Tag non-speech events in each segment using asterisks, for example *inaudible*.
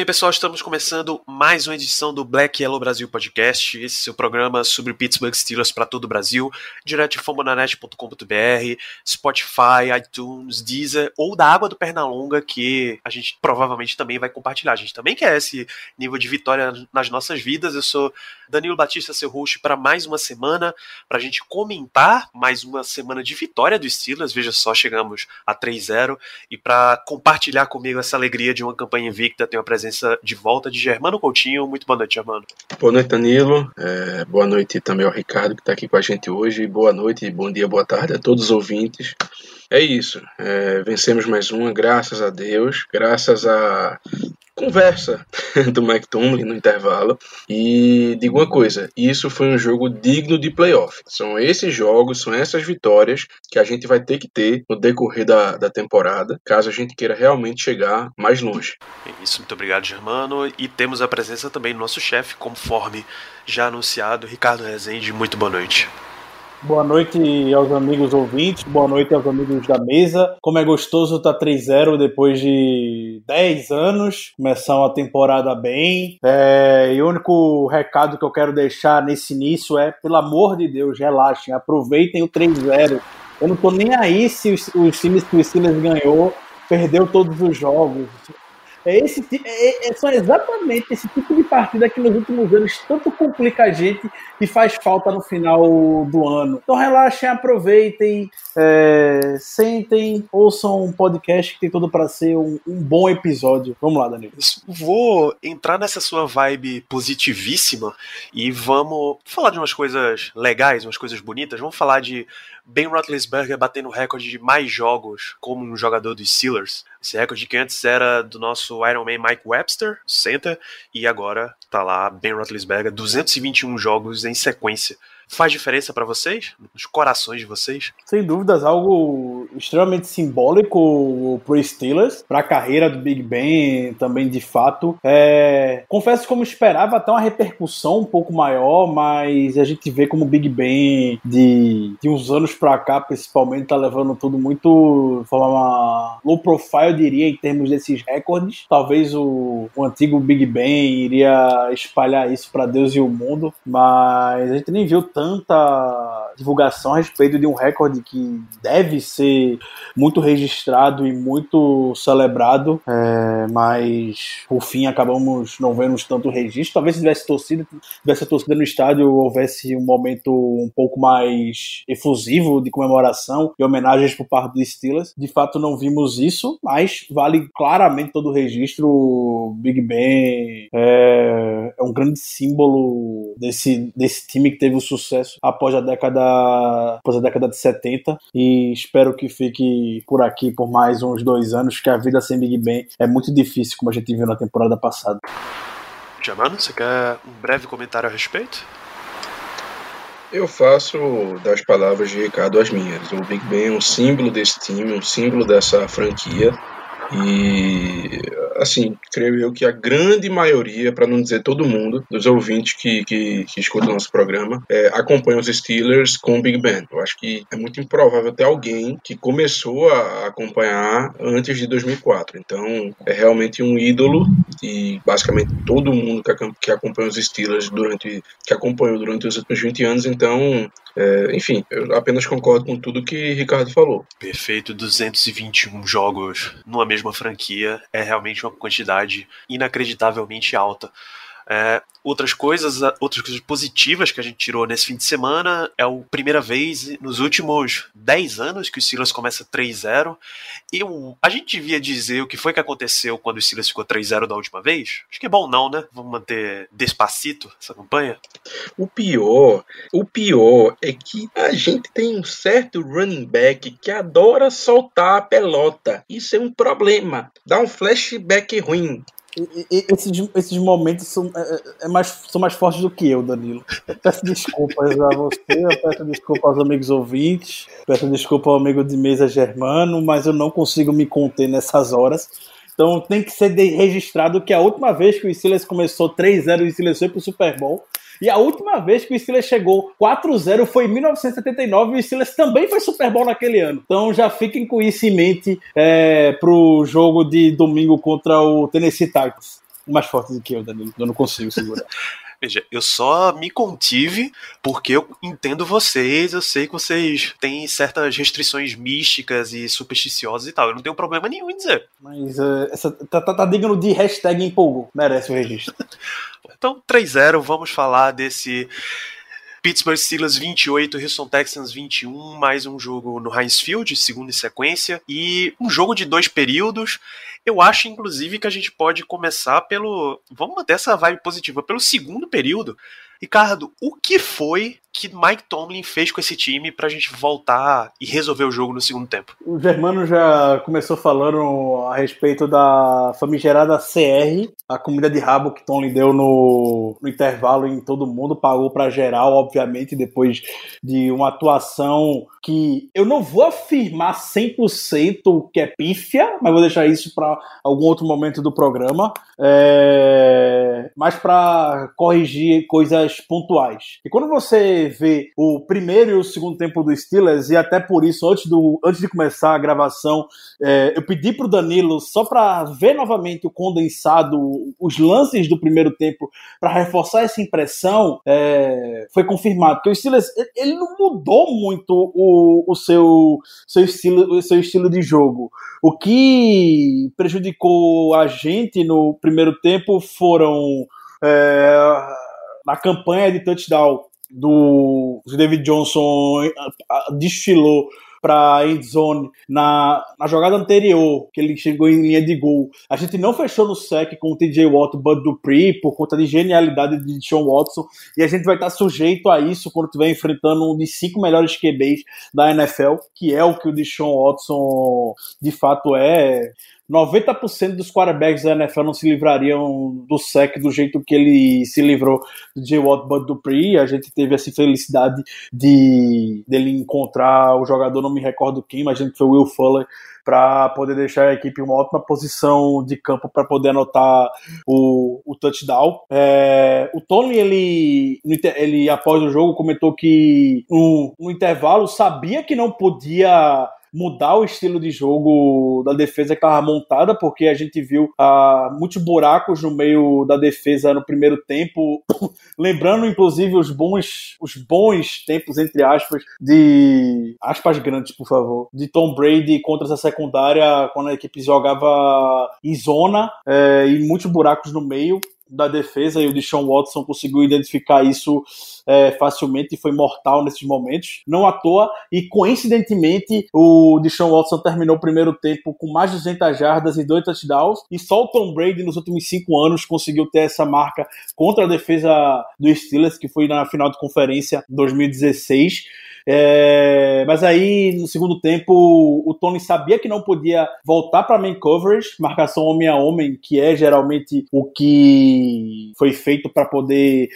bem, pessoal, estamos começando mais uma edição do Black Yellow Brasil Podcast. Esse é seu programa sobre Pittsburgh Steelers para todo o Brasil, direto de fambonanet.com.br, Spotify, iTunes, Deezer ou da Água do Pernalonga, que a gente provavelmente também vai compartilhar. A gente também quer esse nível de vitória nas nossas vidas. Eu sou Danilo Batista, seu host, para mais uma semana, para a gente comentar mais uma semana de vitória dos Steelers. Veja só, chegamos a 3-0 e para compartilhar comigo essa alegria de uma campanha invicta, tenho a presença de volta de Germano Coutinho. Muito boa noite, Germano. Boa noite, Danilo. É, boa noite também ao Ricardo, que está aqui com a gente hoje. Boa noite, bom dia, boa tarde a todos os ouvintes. É isso. É, vencemos mais uma, graças a Deus, graças à conversa *laughs* do Mike Tomlin no intervalo. E digo uma coisa: isso foi um jogo digno de playoff. São esses jogos, são essas vitórias que a gente vai ter que ter no decorrer da, da temporada, caso a gente queira realmente chegar mais longe. É isso, muito obrigado, Germano. E temos a presença também do nosso chefe, conforme já anunciado, Ricardo Rezende. Muito boa noite. Boa noite aos amigos ouvintes, boa noite aos amigos da mesa. Como é gostoso estar 3-0 depois de 10 anos, começar uma temporada bem. É, e o único recado que eu quero deixar nesse início é, pelo amor de Deus, relaxem, aproveitem o 3-0. Eu não tô nem aí se os, os times que o Steelers ganhou perdeu todos os jogos. É esse, é, é, são exatamente esse tipo de partida que nos últimos anos tanto complica a gente e faz falta no final do ano. Então relaxem, aproveitem, é, sentem, ouçam um podcast que tem tudo para ser um, um, bom episódio. Vamos lá, Danilo. Vou entrar nessa sua vibe positivíssima e vamos falar de umas coisas legais, umas coisas bonitas. Vamos falar de Ben Roethlisberger batendo o recorde de mais jogos como um jogador dos Steelers. Esse recorde que antes era do nosso Iron Man Mike Webster, center, e agora tá lá Ben Roethlisberger, 221 jogos em sequência. Faz diferença para vocês? Nos corações de vocês? Sem dúvidas, algo extremamente simbólico pro Steelers, para a carreira do Big Ben também de fato. É... Confesso como esperava até uma repercussão um pouco maior, mas a gente vê como o Big Ben de, de uns anos para cá, principalmente, tá levando tudo muito de forma low profile, eu diria, em termos desses recordes. Talvez o, o antigo Big Ben iria espalhar isso para Deus e o mundo, mas a gente nem viu tanta divulgação a respeito de um recorde que deve ser muito registrado e muito celebrado, é, mas por fim acabamos não vendo tanto registro. Talvez se tivesse torcida, tivesse torcida no estádio, houvesse um momento um pouco mais efusivo de comemoração e homenagens por parte dos Steelers. De fato, não vimos isso, mas vale claramente todo o registro. Big Ben é, é um grande símbolo desse, desse time que teve o sucesso sucesso após a década após a década de 70 e espero que fique por aqui por mais uns dois anos, que a vida sem Big Ben é muito difícil, como a gente viu na temporada passada. Jamano, você quer um breve comentário a respeito? Eu faço das palavras de Ricardo as minhas. O Big Ben é um símbolo desse time, um símbolo dessa franquia. E, assim, creio eu que a grande maioria, para não dizer todo mundo, dos ouvintes que, que, que escutam nosso programa, é, acompanha os Steelers com o Big Ben. Eu acho que é muito improvável ter alguém que começou a acompanhar antes de 2004. Então, é realmente um ídolo e basicamente todo mundo que, que acompanha os Steelers durante, que acompanhou durante os últimos 20 anos. Então, é, enfim, eu apenas concordo com tudo que Ricardo falou. Perfeito, 221 jogos numa mesma franquia é realmente uma quantidade inacreditavelmente alta. É, outras coisas, outras coisas positivas que a gente tirou nesse fim de semana é a primeira vez nos últimos 10 anos que o Silas começa 3-0. E a gente devia dizer o que foi que aconteceu quando o Silas ficou 3-0 da última vez? Acho que é bom não, né? Vamos manter despacito essa campanha. O pior, o pior é que a gente tem um certo running back que adora soltar a pelota. Isso é um problema. Dá um flashback ruim. Esses, esses momentos são, é, é- é mais, são mais fortes do que eu, Danilo. Eu peço desculpas a você, eu peço desculpa aos amigos ouvintes, peço desculpa ao amigo de mesa Germano, mas eu não consigo me conter nessas horas. Então tem que ser registrado que a última vez que o Steelers começou 3-0 e o Steelers foi pro Super Bowl. E a última vez que o Steelers chegou 4-0 foi em 1979 e o Steelers também foi Super Bowl naquele ano. Então já fiquem com isso em mente é, pro jogo de domingo contra o Tennessee Titans. Mais forte do que eu, Danilo. Eu não consigo segurar. *laughs* Veja, eu só me contive porque eu entendo vocês, eu sei que vocês têm certas restrições místicas e supersticiosas e tal. Eu não tenho problema nenhum em dizer. Mas é, essa, tá, tá, tá digno de hashtag empolgou. Merece o registro. *laughs* Então, 3-0, vamos falar desse Pittsburgh Steelers 28, Houston Texans 21, mais um jogo no Heinz Field, segundo em sequência, e um jogo de dois períodos. Eu acho, inclusive, que a gente pode começar pelo. Vamos manter essa vibe positiva, pelo segundo período. Ricardo, o que foi que Mike Tomlin fez com esse time pra gente voltar e resolver o jogo no segundo tempo? O Germano já começou falando a respeito da famigerada CR, a comida de rabo que Tom lhe deu no, no intervalo em todo mundo, pagou para geral, obviamente, depois de uma atuação que eu não vou afirmar 100% que é pífia, mas vou deixar isso para algum outro momento do programa, é, mas para corrigir coisas pontuais. E quando você vê o primeiro e o segundo tempo do Steelers, e até por isso, antes, do, antes de começar a gravação, é, eu pedi pro Danilo só para ver novamente o condensado, os lances do primeiro tempo, para reforçar essa impressão, é, foi confirmado que o Steelers ele- não mudou muito o, o seu, seu, estilo, o seu estilo de jogo. O que prejudicou a gente no primeiro tempo foram é, na campanha de touchdown do David Johnson desfilou para endzone na, na jogada anterior, que ele chegou em linha de gol. A gente não fechou no sec com o TJ Watt, Bud Dupree, por conta de genialidade de Sean Watson, e a gente vai estar sujeito a isso quando estiver enfrentando um dos cinco melhores QBs da NFL, que é o que o Deshaun Watson de fato é. 90% dos quarterbacks da NFL não se livrariam do sec do jeito que ele se livrou do J. Watt Bud Dupree. A gente teve essa felicidade de dele encontrar o jogador, não me recordo quem, mas a gente foi o Will Fuller para poder deixar a equipe em uma ótima posição de campo para poder anotar o, o touchdown. É, o Tony, ele, ele, após o jogo, comentou que no, no intervalo sabia que não podia mudar o estilo de jogo da defesa que estava montada, porque a gente viu ah, muitos buracos no meio da defesa no primeiro tempo, *coughs* lembrando inclusive os bons, os bons tempos entre aspas de aspas grandes, por favor, de Tom Brady contra essa secundária quando a equipe jogava em zona eh, e muitos buracos no meio da defesa e o Deshaun Watson conseguiu identificar isso é, facilmente e foi mortal nesses momentos. Não à toa, e coincidentemente, o Deshaun Watson terminou o primeiro tempo com mais de 200 jardas e dois touchdowns, e só o Tom Brady nos últimos cinco anos conseguiu ter essa marca contra a defesa do Steelers, que foi na final de conferência 2016. É, mas aí, no segundo tempo, o Tony sabia que não podia voltar para main coverage, marcação homem a homem, que é geralmente o que foi feito para poder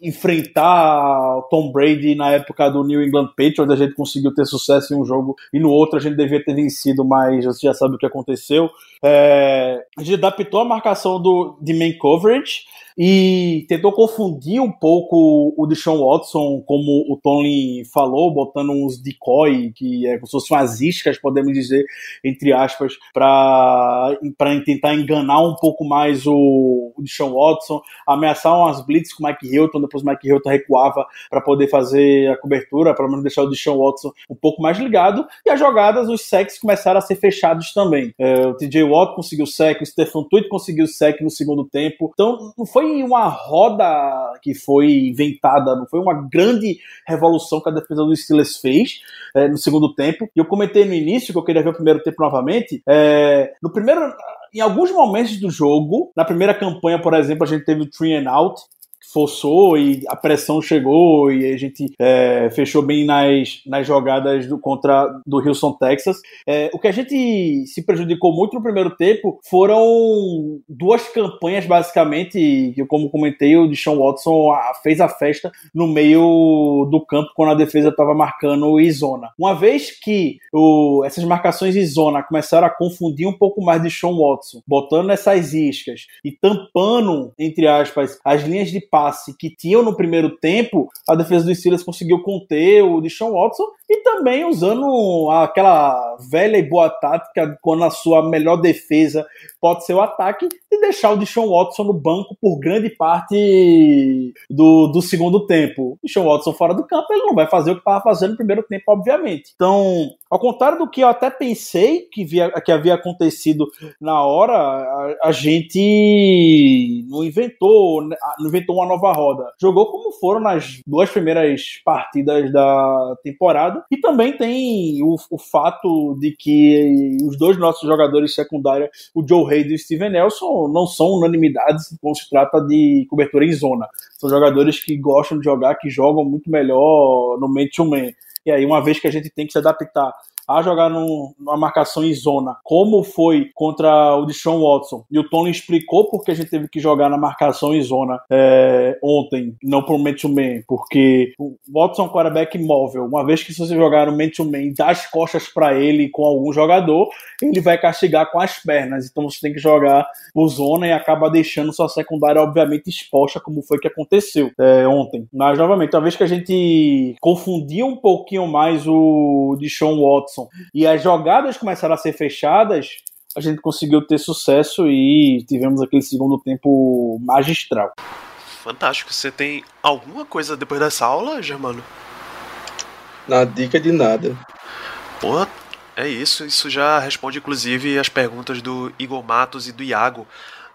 enfrentar Tom Brady na época do New England Patriots, a gente conseguiu ter sucesso em um jogo e no outro a gente devia ter vencido, mas você já sabe o que aconteceu. É, a gente adaptou a marcação do, de main coverage e tentou confundir um pouco o Deshaun Watson, como o Tony falou, botando uns decoy, que é como se fossem umas iscas, podemos dizer, entre aspas, para tentar enganar um pouco mais o, o Deshaun Watson, ameaçar umas blitz com o Mike Hilton, depois o Mike Hilton recuava para poder fazer a cobertura, para menos deixar o Deshaun Watson um pouco mais ligado, e as jogadas, os sacks começaram a ser fechados também. É, o TJ Watt conseguiu sec, o Stephen Tweet conseguiu sec no segundo tempo, então não foi uma roda que foi inventada, não foi uma grande revolução que a defesa do Steelers fez é, no segundo tempo. E eu comentei no início que eu queria ver o primeiro tempo novamente. É, no primeiro, em alguns momentos do jogo, na primeira campanha, por exemplo, a gente teve o three and out, forçou e a pressão chegou e a gente é, fechou bem nas, nas jogadas do, contra do Houston, Texas. É, o que a gente se prejudicou muito no primeiro tempo foram duas campanhas, basicamente, que, como comentei, o Deshaun Watson fez a festa no meio do campo quando a defesa estava marcando em zona. Uma vez que o, essas marcações em zona começaram a confundir um pouco mais de Sean Watson, botando essas iscas e tampando, entre aspas, as linhas de passe que tinham no primeiro tempo, a defesa dos Steelers conseguiu conter o Deshaun Watson e também usando aquela velha e boa tática quando a sua melhor defesa pode ser o ataque e deixar o Deshaun Watson no banco por grande parte do, do segundo tempo. O Deshaun Watson fora do campo, ele não vai fazer o que estava fazendo no primeiro tempo, obviamente. Então, ao contrário do que eu até pensei que, via, que havia acontecido na hora, a, a, gente não inventou, não inventou uma nova roda. Jogou como foram nas duas primeiras partidas da temporada. E também tem o, o fato de que os dois nossos jogadores secundários, o Joe Hayden e o Steven Nelson, não são unanimidades quando se trata de cobertura em zona. São jogadores que gostam de jogar, que jogam muito melhor no man-to-man. -man. E aí, uma vez que a gente tem que se adaptar a jogar num, numa marcação em zona, como foi contra o Deshaun Watson, e o Tony explicou porque a gente teve que jogar na marcação em zona é, ontem, não por man-to-man, porque o Watson é um quarterback móvel. Uma vez que você jogar no man-to-man e dar as costas para ele com algum jogador, ele vai castigar com as pernas. Então você tem que jogar por zona e acaba deixando sua secundária, obviamente, exposta, como foi que aconteceu é, ontem. Mas, novamente, uma vez que a gente confundia um pouquinho mais o Deshaun Watson e as jogadas começaram a ser fechadas, a gente conseguiu ter sucesso e tivemos aquele segundo tempo magistral. Fantástico. Você tem alguma coisa depois dessa aula, Germano? Na dica de nada. Pô, é isso. Isso já responde, inclusive, as perguntas do Igor Matos e do Iago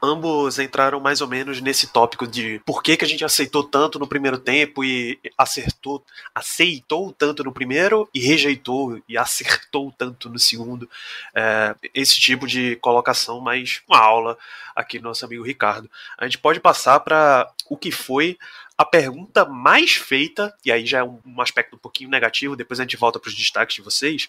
ambos entraram mais ou menos nesse tópico de por que, que a gente aceitou tanto no primeiro tempo e acertou, aceitou tanto no primeiro e rejeitou e acertou tanto no segundo. É, esse tipo de colocação, mais uma aula aqui do nosso amigo Ricardo. A gente pode passar para o que foi a pergunta mais feita, e aí já é um, aspecto um pouquinho negativo, depois a gente volta para os destaques de vocês,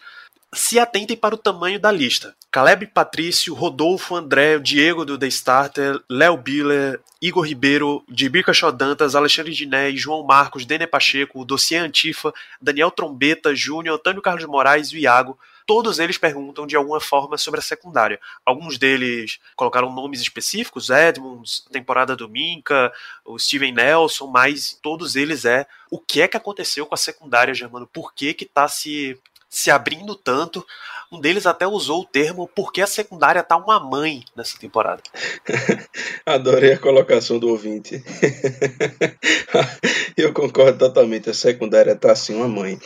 se atentem para o tamanho da lista. Caleb Patrício, Rodolfo André, Diego do The Starter, Léo Biller, Igor Ribeiro, Dibir Dantas, Alexandre Diné, João Marcos, Dene Pacheco, Dossier Antifa, Daniel Trombeta, Júnior, Antônio Carlos Moraes e Iago. Todos eles perguntam de alguma forma sobre a secundária. Alguns deles colocaram nomes específicos, Edmonds, temporada do Minca, o Steven Nelson, mas todos eles é o que é que aconteceu com a secundária, Germano? Por que que tá se se abrindo tanto. Um deles até usou o termo porque a secundária tá uma mãe nessa temporada. *laughs* Adorei a colocação do ouvinte. *laughs* Eu concordo totalmente, a secundária tá assim uma mãe.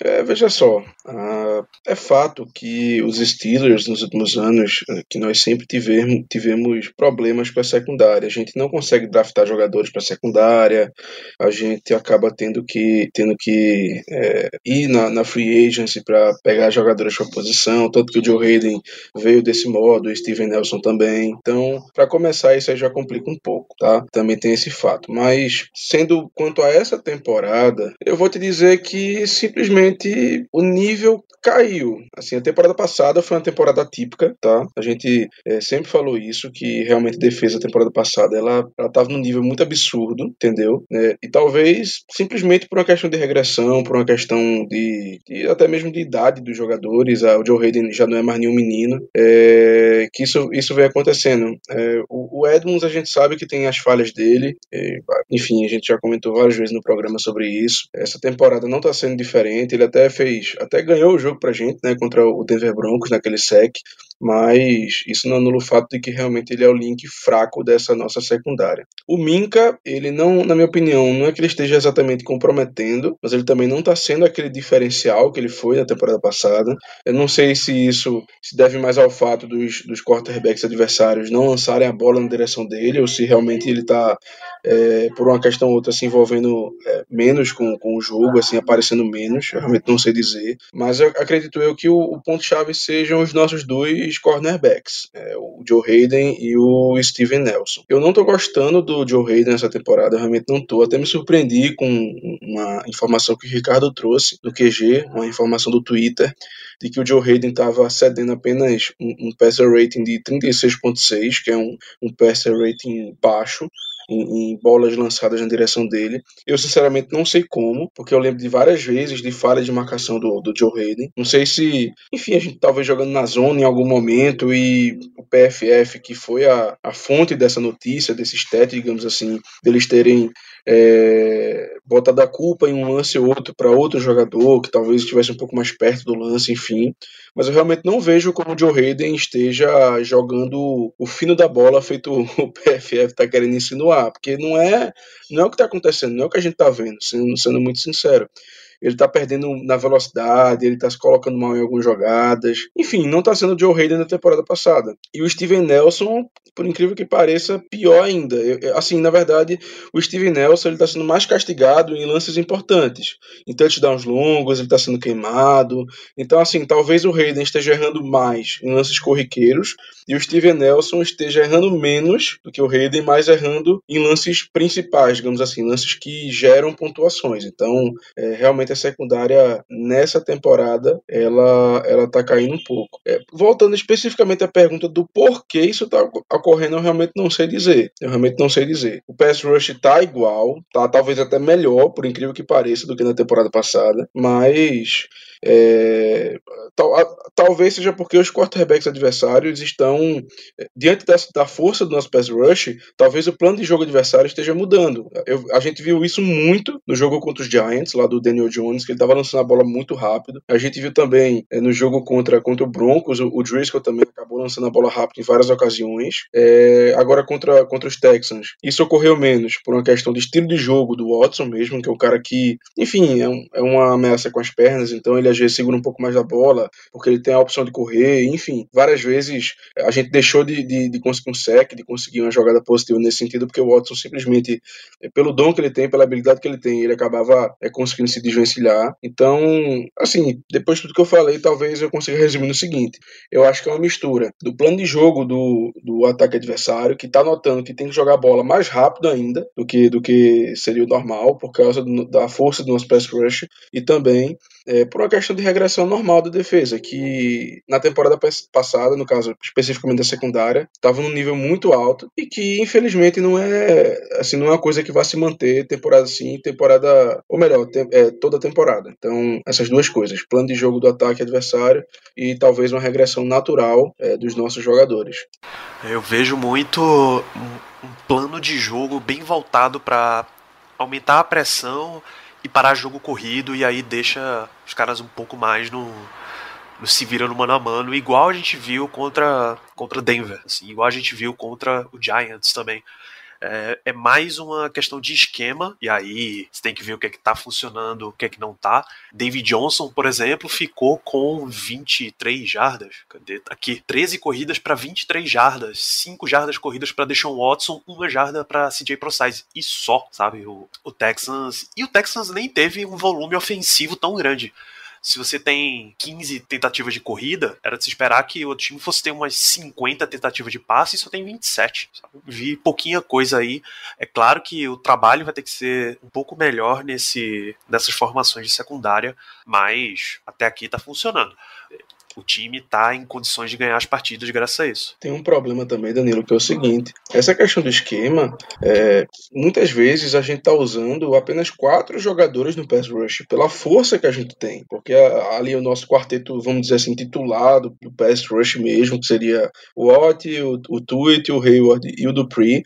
É, veja só, uh, é fato que os Steelers nos últimos anos, uh, que nós sempre tivemos, tivemos problemas com a secundária. A gente não consegue draftar jogadores para secundária, a gente acaba tendo que, tendo que é, ir na, na free agency para pegar jogadores para posição, tanto que o Joe Hayden veio desse modo, o Steven Nelson também. Então, para começar, isso aí já complica um pouco, tá? Também tem esse fato. Mas, sendo quanto a essa temporada, eu vou te dizer que simplesmente o nível caiu. Assim, a temporada passada foi uma temporada típica, tá? A gente é, sempre falou isso, que realmente a defesa da temporada passada, ela, ela tava num nível muito absurdo, entendeu? É, e talvez simplesmente por uma questão de regressão, por uma questão de, de até mesmo de de idade dos jogadores, o Joe Hayden já não é mais nenhum menino, é, que isso, isso vem acontecendo. É, o, o, Edmonds a gente sabe que tem as falhas dele, é, enfim, a gente já comentou várias vezes no programa sobre isso. Essa temporada não está sendo diferente, ele até fez, até ganhou o jogo pra gente, né, contra o Denver Broncos naquele sec, mas isso não anula o fato de que realmente ele é o link fraco dessa nossa secundária. O Minka, ele não, na minha opinião, não é que ele esteja exatamente comprometendo, mas ele também não está sendo aquele diferencial que ele foi na temporada passada. Eu não sei se isso se deve mais ao fato dos, dos quarterbacks adversários não lançarem a bola na direção dele, ou se realmente ele está, é, por uma questão ou outra, se envolvendo é, menos com, com o jogo, assim, aparecendo menos. Eu realmente não sei dizer. Mas eu acredito eu que o, o ponto-chave sejam os nossos dois dois cornerbacks, é, o Joe Hayden e o Steven Nelson. Eu não tô gostando do Joe Hayden nessa temporada, eu realmente não tô. Até me surpreendi com uma informação que o Ricardo trouxe do QG, uma informação do Twitter, de que o Joe Hayden estava cedendo apenas um, um passer rating de 36.6, que é um, um passer rating baixo, em, em, bolas lançadas na direção dele. Eu, sinceramente, não sei como, porque eu lembro de várias vezes de falha de marcação do, do Joe Hayden. Não sei se, enfim, a gente talvez jogando na zona em algum momento e o PFF, que foi a, a fonte dessa notícia, desse stat, digamos assim, deles terem é, botado a culpa em um lance ou outro para outro jogador, que talvez estivesse um pouco mais perto do lance, enfim. Mas eu realmente não vejo como o Joe Hayden esteja jogando o fino da bola feito *laughs* o PFF está querendo insinuar, porque não é, não é o que está acontecendo, não é o que a gente está vendo, sendo, sendo muito sincero ele tá perdendo na velocidade, ele tá se colocando mal em algumas jogadas. Enfim, não tá sendo o Joe Hayden na temporada passada. E o Steven Nelson, por incrível que pareça, pior ainda. Eu, assim, na verdade, o Steven Nelson ele tá sendo mais castigado em lances importantes. Em touchdowns longos, ele tá sendo queimado. Então, assim, talvez o Hayden esteja errando mais em lances corriqueiros e o Steven Nelson esteja errando menos do que o Hayden, mas errando em lances principais, digamos assim, lances que geram pontuações. Então, é, realmente a secundária nessa temporada ela ela tá caindo um pouco. É, voltando especificamente à pergunta do porquê isso está ocorrendo, eu realmente não sei dizer. Eu realmente não sei dizer. O pass rush tá igual, tá talvez até melhor, por incrível que pareça, do que na temporada passada, mas é, tal, talvez seja porque os quarterbacks adversários estão é, diante dessa, da força do nosso pass rush, talvez o plano de jogo adversário esteja mudando. Eu, a gente viu isso muito no jogo contra os Giants, lá do Daniel Jones, que ele estava lançando a bola muito rápido. A gente viu também é, no jogo contra, contra o Broncos, o, o Driscoll também acabou lançando a bola rápido em várias ocasiões. É, agora contra, contra os Texans, isso ocorreu menos por uma questão de estilo de jogo do Watson mesmo, que é o cara que, enfim, é, um, é uma ameaça com as pernas, então ele às vezes segura um pouco mais da bola, porque ele tem a opção de correr, enfim, várias vezes a gente deixou de, de, de conseguir um sec, de conseguir uma jogada positiva nesse sentido, porque o Watson simplesmente, é, pelo dom que ele tem, pela habilidade que ele tem, ele acabava é, conseguindo se desvencilhar. Então, assim, depois de tudo que eu falei, talvez eu consiga resumir no seguinte: eu acho que é uma mistura do plano de jogo do, do ataque adversário, que está notando que tem que jogar a bola mais rápido ainda do que, do que seria o normal, por causa do, da força do nosso pass rush, e também é, por uma questão de regressão normal da defesa, que na temporada passada, no caso especificamente da secundária, estava num nível muito alto e que infelizmente não é assim não é uma coisa que vai se manter temporada sim, temporada ou melhor, é, toda a temporada. Então essas duas coisas, plano de jogo do ataque adversário e talvez uma regressão natural é, dos nossos jogadores. Eu vejo muito um, plano de jogo bem voltado para aumentar a pressão e parar jogo corrido e aí deixa os caras um pouco mais no, no se virando mano a mano, igual a gente viu contra contra Denver, assim, igual a gente viu contra o Giants também. É, é, mais uma questão de esquema, e aí você tem que ver o que é que tá funcionando, o que é que não tá. David Johnson, por exemplo, ficou com 23 jardas. Cadê? Aqui, 13 corridas para 23 jardas, 5 jardas corridas para Deshaun Watson, uma jarda para CJ ProSize. E só, sabe? O, o Texans. E o Texans nem teve um volume ofensivo tão grande se você tem 15 tentativas de corrida, era de se esperar que o time fosse ter umas 50 tentativas de passe e só tem 27. Sabe? Vi pouquinha coisa aí. É claro que o trabalho vai ter que ser um pouco melhor nesse, nessas formações de secundária, mas até aqui tá funcionando o time está em condições de ganhar as partidas graças a isso. Tem um problema também, Danilo, que é o seguinte: essa questão do esquema, é, muitas vezes a gente está usando apenas quatro jogadores no pass rush pela força que a gente tem, porque ali o nosso quarteto, vamos dizer assim, titulado do pass rush mesmo, que seria o Watt, o, o o Hayward e o Dupree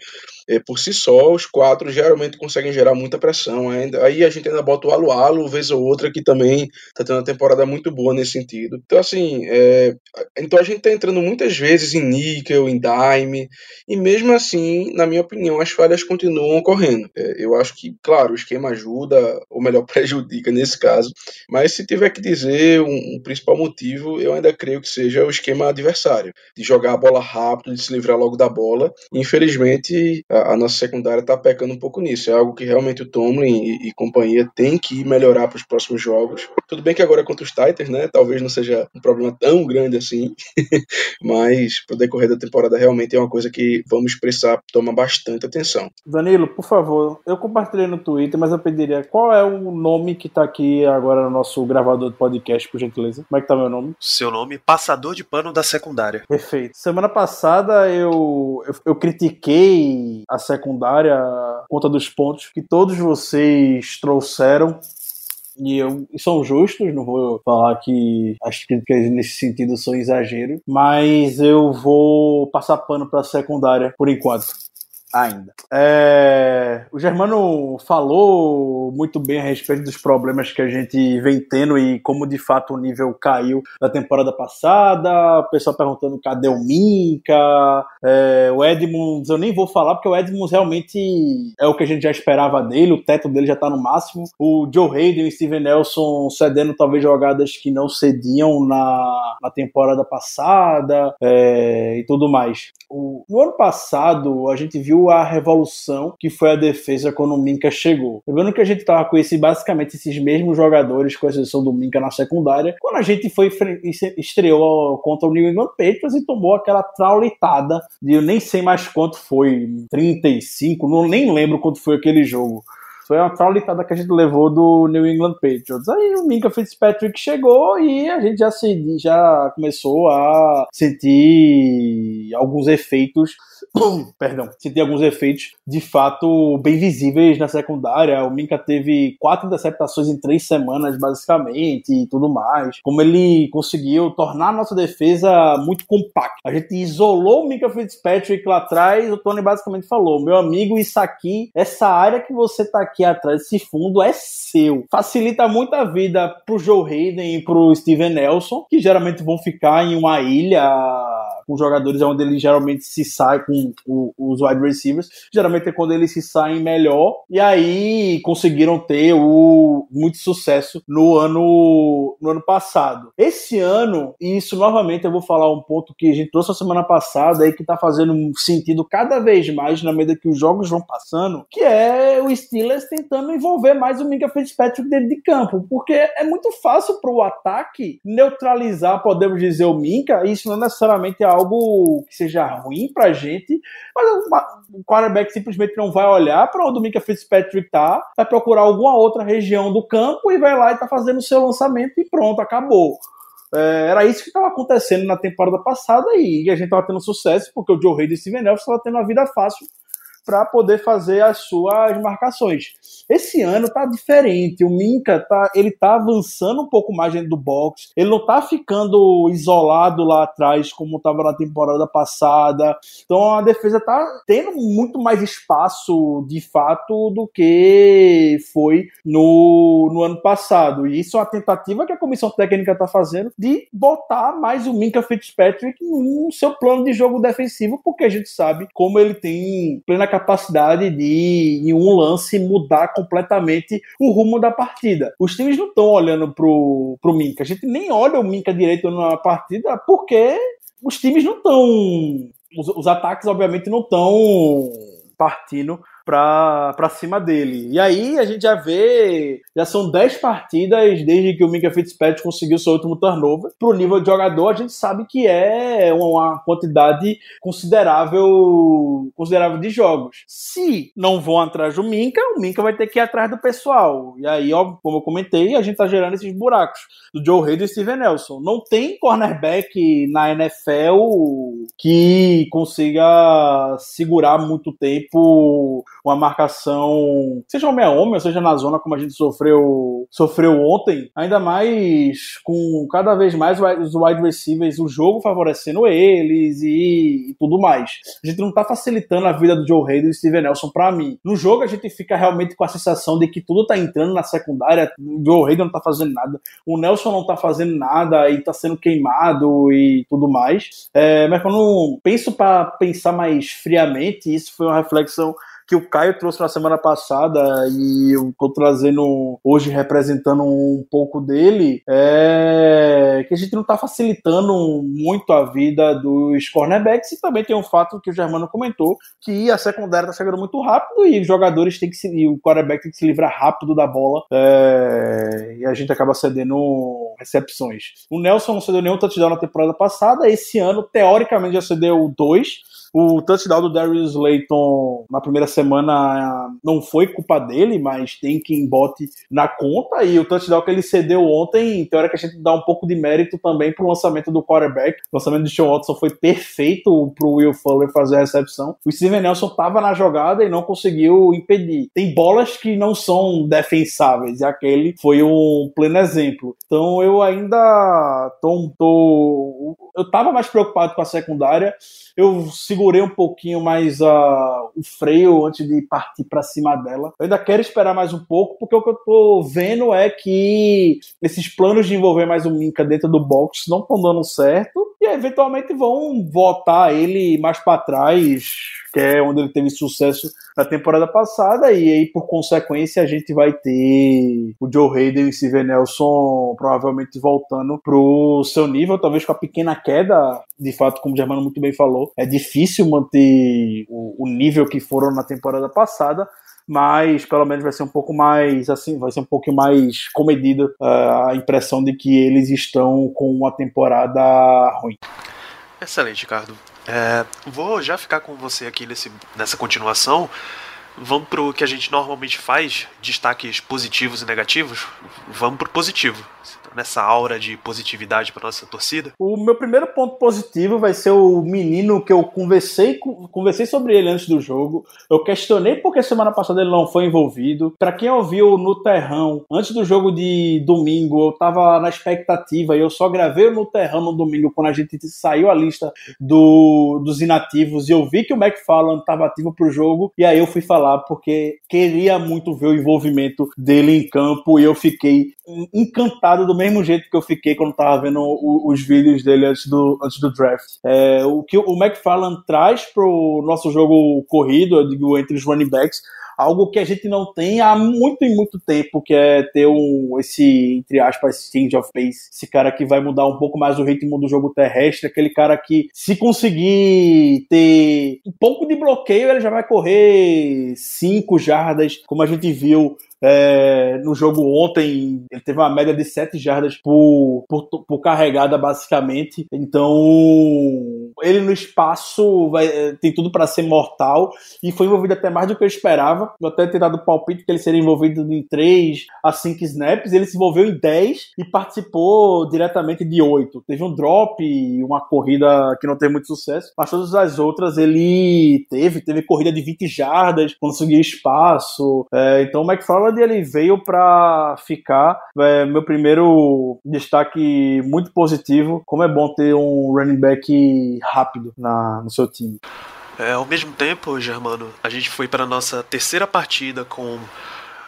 por si só, os quatro geralmente conseguem gerar muita pressão. Ainda. Aí a gente ainda bota o Alu-Alu, vez ou outra, que também está tendo uma temporada muito boa nesse sentido. Então, assim, é, então a gente está entrando muitas vezes em níquel, em dime, e mesmo assim, na minha opinião, as falhas continuam ocorrendo. É, eu acho que, claro, o esquema ajuda, ou melhor, *laughs* prejudica nesse caso, mas se tiver que dizer um, um principal motivo, eu ainda creio que seja o esquema adversário, de jogar a bola rápido, de se livrar logo da bola. Infelizmente, a, a nossa secundária está pecando um pouco nisso. É algo que realmente o Tomlin e, e companhia tem que melhorar para os próximos jogos. Tudo bem que agora é contra os Titans, né? Talvez não seja um problema tão grande assim, *laughs* mas para o decorrer da temporada realmente é uma coisa que vamos precisar tomar bastante atenção. Danilo, por favor, eu compartilhei no Twitter, mas eu pediria qual é o nome que está aqui agora no nosso gravador de podcast, por gentileza? Como é que tá meu nome? Seu nome, Passador de Pano da Secundária. Perfeito. Semana passada eu, eu, eu critiquei a secundária conta dos pontos que todos vocês trouxeram. E, eu, e são justos, não vou falar que as críticas nesse sentido são exagero, mas eu vou passar pano para a secundária por enquanto ainda. É, o Germano falou muito bem a respeito dos problemas que a gente vem tendo e como de fato o nível caiu da temporada passada. O pessoal perguntando cadê o Minka, é, o Edmunds. Eu nem vou falar porque o Edmunds realmente é o que a gente já esperava dele, o teto dele já tá no máximo. O Joe Hayden e o Steven Nelson cedendo talvez jogadas que não cediam na, na temporada passada é, e tudo mais. O, no ano passado a gente viu a revolução que foi a defesa quando o Minka chegou. Lembrando que a gente tava com esse, basicamente esses mesmos jogadores, com exceção do Minka na secundária, quando a gente foi estreou contra o New England Patriots e tomou aquela traulitada de eu nem sei mais quanto foi, 35, não nem lembro quanto foi aquele jogo. Foi uma traulitada que a gente levou do New England Patriots. Aí o Minka Fitzpatrick chegou e a gente já, se, já começou a sentir alguns efeitos *coughs* perdão, senti alguns efeitos de fato bem visíveis na secundária. O Minka teve quatro interceptações em três semanas, basicamente, e tudo mais. Como ele conseguiu tornar a nossa defesa muito compacta. A gente isolou o Minka Fitzpatrick lá atrás. O Tony basicamente falou: meu amigo, isso aqui, essa área que você tá aqui atrás, esse fundo é seu. Facilita muito a vida pro Joe Hayden e pro Steven Nelson, que geralmente vão ficar em uma ilha com jogadores onde ele geralmente se sai com o, os wide receivers, geralmente é quando eles se saem melhor, e aí conseguiram ter o, muito sucesso no ano, no ano passado. Esse ano, e isso novamente eu vou falar um ponto que a gente trouxe a semana passada e que tá fazendo sentido cada vez mais na medida que os jogos vão passando, que é o Steelers tentando envolver mais o Minka Fitzpatrick dentro de campo, porque é muito fácil para o ataque neutralizar, podemos dizer, o Minka, e isso não necessariamente é algo que seja ruim pra gente, mas o quarterback simplesmente não vai olhar para onde o Mika Fitzpatrick tá, vai procurar alguma outra região do campo e vai lá e tá fazendo o seu lançamento e pronto, acabou. É, era isso que estava acontecendo na temporada passada e a gente estava tendo sucesso porque o Joe Hayden e o Steven Nelson estavam tendo uma vida fácil para poder fazer as suas marcações. Esse ano tá diferente. O Minka tá, ele tá avançando um pouco mais dentro do box. Ele não tá ficando isolado lá atrás como estava na temporada passada. Então a defesa tá tendo muito mais espaço de fato do que foi no, no ano passado. E isso é uma tentativa que a comissão técnica tá fazendo de botar mais o Minka Fitzpatrick no seu plano de jogo defensivo, porque a gente sabe como ele tem plena capacidade de, em um lance, mudar completamente o rumo da partida. Os times não estão olhando pro, pro Minka. A gente nem olha o Minka direito na partida porque os times não estão. Os, os ataques, obviamente, não estão partindo para cima dele. E aí a gente já vê, já são 10 partidas desde que o Mika Fitzpatrick conseguiu seu último turnover. Pro nível de jogador, a gente sabe que é uma quantidade considerável, considerável de jogos. Se não vão atrás do Minka, o Minka vai ter que ir atrás do pessoal. E aí, ó, como eu comentei, a gente tá gerando esses buracos do Joe Hayden e Steven Nelson. Não tem cornerback na NFL que consiga segurar muito tempo uma marcação, seja homem a homem, ou seja na zona como a gente sofreu, sofreu ontem, ainda mais com cada vez mais os wide receivers, o jogo favorecendo eles e, e tudo mais. A gente não tá facilitando a vida do Joe Hayden e do Steven Nelson para mim. No jogo a gente fica realmente com a sensação de que tudo tá entrando na secundária, o Joe Hayden não tá fazendo nada, o Nelson não tá fazendo nada e tá sendo queimado e tudo mais. É, mas quando penso para pensar mais friamente, isso foi uma reflexão que o Caio trouxe na semana passada e eu tô trazendo hoje representando um pouco dele, é que a gente não tá facilitando muito a vida dos cornerbacks e também tem um fato que o Germano comentou, que a secundária tá chegando muito rápido e os jogadores têm que se, e o quarterback tem que se livrar rápido da bola é, e a gente acaba cedendo recepções. O Nelson não cedeu nenhum touchdown na temporada passada, esse ano teoricamente já cedeu dois, o touchdown do Darius Slayton na primeira semana não foi culpa dele, mas tem quem bote na conta. E o touchdown que ele cedeu ontem, teoricamente, a gente dá um pouco de mérito também pro lançamento do quarterback. O lançamento de Sean Watson foi perfeito pro Will Fuller fazer a recepção. O Steven Nelson tava na jogada e não conseguiu impedir. Tem bolas que não são defensáveis, e aquele foi um pleno exemplo. Então eu ainda tô, tô eu tava mais preocupado com a secundária. Eu segurei um pouquinho mais uh, o freio antes de partir para cima dela. Eu ainda quero esperar mais um pouco, porque o que eu tô vendo é que esses planos de envolver mais o Minka dentro do box não estão dando certo e eventualmente vão votar ele mais para trás, que é onde ele teve sucesso na temporada passada, e aí por consequência a gente vai ter o Joe Hayden e o Steven Nelson provavelmente voltando pro seu nível, talvez com a pequena queda, de fato, como o Germano muito bem falou, é difícil manter o, o nível que foram na temporada passada, mas pelo menos vai ser um pouco mais assim, vai ser um pouco mais comedido uh, a impressão de que eles estão com uma temporada ruim. Excelente, Ricardo. É, vou já ficar com você aqui nesse, nessa continuação. Vamos para o que a gente normalmente faz, destaques positivos e negativos. Vamos para o positivo nessa aura de positividade para nossa torcida? O meu primeiro ponto positivo vai ser o menino que eu conversei, conversei sobre ele antes do jogo. Eu questionei porque semana passada ele não foi envolvido. Para quem ouviu no Terrão, antes do jogo de domingo, eu tava na expectativa e eu só gravei no Terrão no domingo quando a gente saiu a lista do, dos inativos e eu vi que o McFarland estava ativo pro jogo e aí eu fui falar porque queria muito ver o envolvimento dele em campo e eu fiquei encantado do mesmo jeito que eu fiquei quando tava vendo o, os vídeos dele antes do, antes do draft. É, o que o McFarland traz pro nosso jogo corrido, eu digo, entre os running backs, algo que a gente não tem há muito e muito tempo, que é ter um, esse, entre aspas, change of pace, esse cara que vai mudar um pouco mais o ritmo do jogo terrestre, aquele cara que, se conseguir ter um pouco de bloqueio, ele já vai correr 5 jardas, como a gente viu é, no jogo ontem, ele teve uma média de 7 jardas por, por, por, carregada, basicamente. Então, ele no espaço vai, tem tudo para ser mortal e foi envolvido até mais do que eu esperava. Eu até tinha dado o palpite que ele seria envolvido em 3 a 5 snaps. Ele se envolveu em 10 e participou diretamente de 8. Teve um drop uma corrida que não teve muito sucesso, mas todas as outras ele teve. Teve corrida de 20 jardas, conseguiu espaço. É, então, o McFarland ele veio para ficar. É, meu primeiro destaque muito positivo. Como é bom ter um running back rápido na, no seu time. É, ao mesmo tempo, Germano, a gente foi para nossa terceira partida com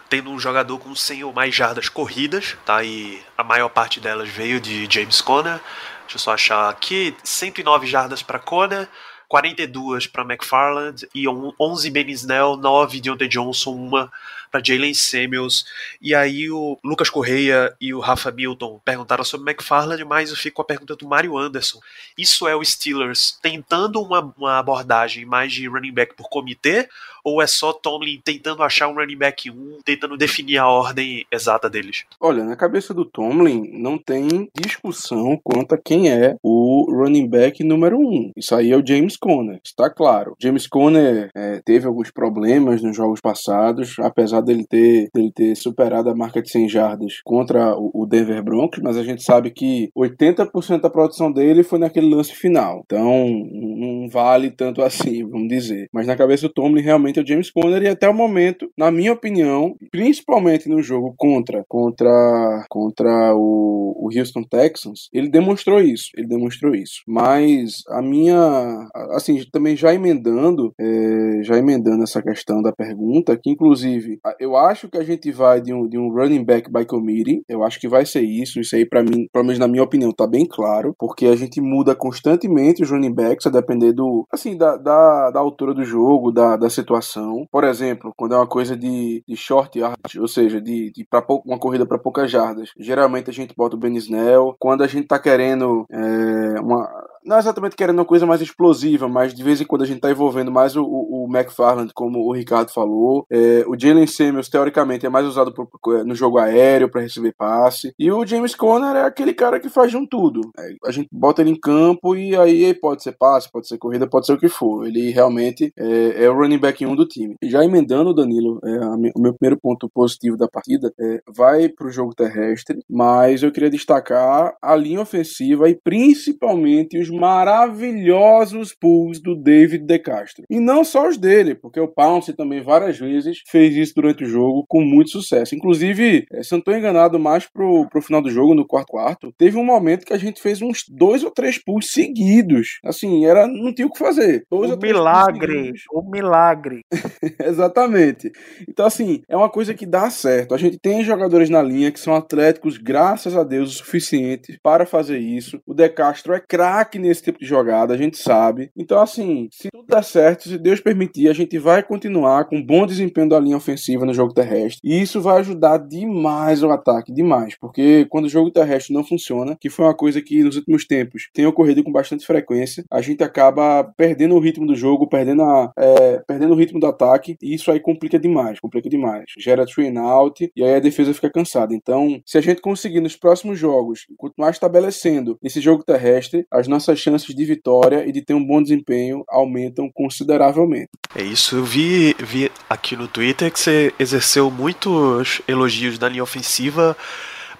tendo um jogador com 100 ou mais jardas corridas, tá? E a maior parte delas veio de James Conner. Deixa eu só achar aqui, 109 jardas para Conner, 42 para McFarland e 11 Ben Snell, 9 de Deontay Johnson, uma para Jalen Samuels. E aí o Lucas Correia e o Rafa Milton perguntaram sobre McFarland, mas eu fico com a pergunta do Mario Anderson. Isso é o Steelers tentando uma, uma abordagem mais de running back por comitê ou é só Tomlin tentando achar um running back 1, tentando definir a ordem exata deles? Olha, na cabeça do Tomlin não tem discussão quanto a quem é o running back número 1. Isso aí é o James Conner, está claro. James Conner é, teve alguns problemas nos jogos passados, apesar dele ter, dele ter superado a marca de 100 jardas contra o Denver Broncos, mas a gente sabe que 80% da produção dele foi naquele lance final. Então, não vale tanto assim, vamos dizer. Mas na cabeça do Tomlin realmente é o James Conner e até o momento, na minha opinião, principalmente no jogo contra contra contra o, o Houston Texans, ele demonstrou isso, ele demonstrou isso. Mas a minha, assim, também já emendando, é, já emendando essa questão da pergunta, que inclusive Eu acho que a gente vai de um, de um running back by committee. Eu acho que vai ser isso. Isso aí, para mim, pelo menos na minha opinião, tá bem claro. Porque a gente muda constantemente os running backs a depender do. Assim, da, da, da altura do jogo, da, da situação. Por exemplo, quando é uma coisa de, de short yard, ou seja, de, de uma corrida para poucas jardas. Geralmente a gente bota o Ben Snell. Quando a gente tá querendo é, uma não exatamente querendo uma coisa mais explosiva, mas de vez em quando a gente tá envolvendo mais o, o, o McFarland, como o Ricardo falou. É, o Jalen Samuels, teoricamente, é mais usado pro, no jogo aéreo para receber passe. E o James Conner é aquele cara que faz de um tudo. É, a gente bota ele em campo e aí pode ser passe, pode ser corrida, pode ser o que for. Ele realmente é, é o running back 1 do time. Já emendando, Danilo, é, a, o meu primeiro ponto positivo da partida é, vai pro jogo terrestre, mas eu queria destacar a linha ofensiva e principalmente os maravilhosos pulls do David De Castro. E não só os dele, porque o Pounce também várias vezes fez isso durante o jogo com muito sucesso. Inclusive, eh, se eu não estou enganado, mais pro, pro final do jogo, no quarto quarto, teve um momento que a gente fez uns dois ou três pulls seguidos. Assim, era não tinha o que fazer. Dois um milagre, um milagre. *laughs* Exatamente. Então, assim, é uma coisa que dá certo. A gente tem jogadores na linha que são atléticos, graças a Deus, o suficiente para fazer isso. O De Castro é craque nesse tipo de jogada, a gente sabe. Então, assim, se tudo der certo, se Deus permitir, a gente vai continuar com bom desempenho da linha ofensiva no jogo terrestre. E isso vai ajudar demais o ataque, demais. Porque quando o jogo terrestre não funciona, que foi uma coisa que nos últimos tempos tem ocorrido com bastante frequência, a gente acaba perdendo o ritmo do jogo, perdendo, a, é, perdendo o ritmo do ataque, e isso aí complica demais, complica demais. Gera train out, e aí a defesa fica cansada. Então, se a gente conseguir nos próximos jogos continuar estabelecendo esse jogo terrestre, as nossas nossas chances de vitória e de ter um bom desempenho aumentam consideravelmente. É isso, eu vi, vi aqui no Twitter que você exerceu muitos elogios da linha ofensiva,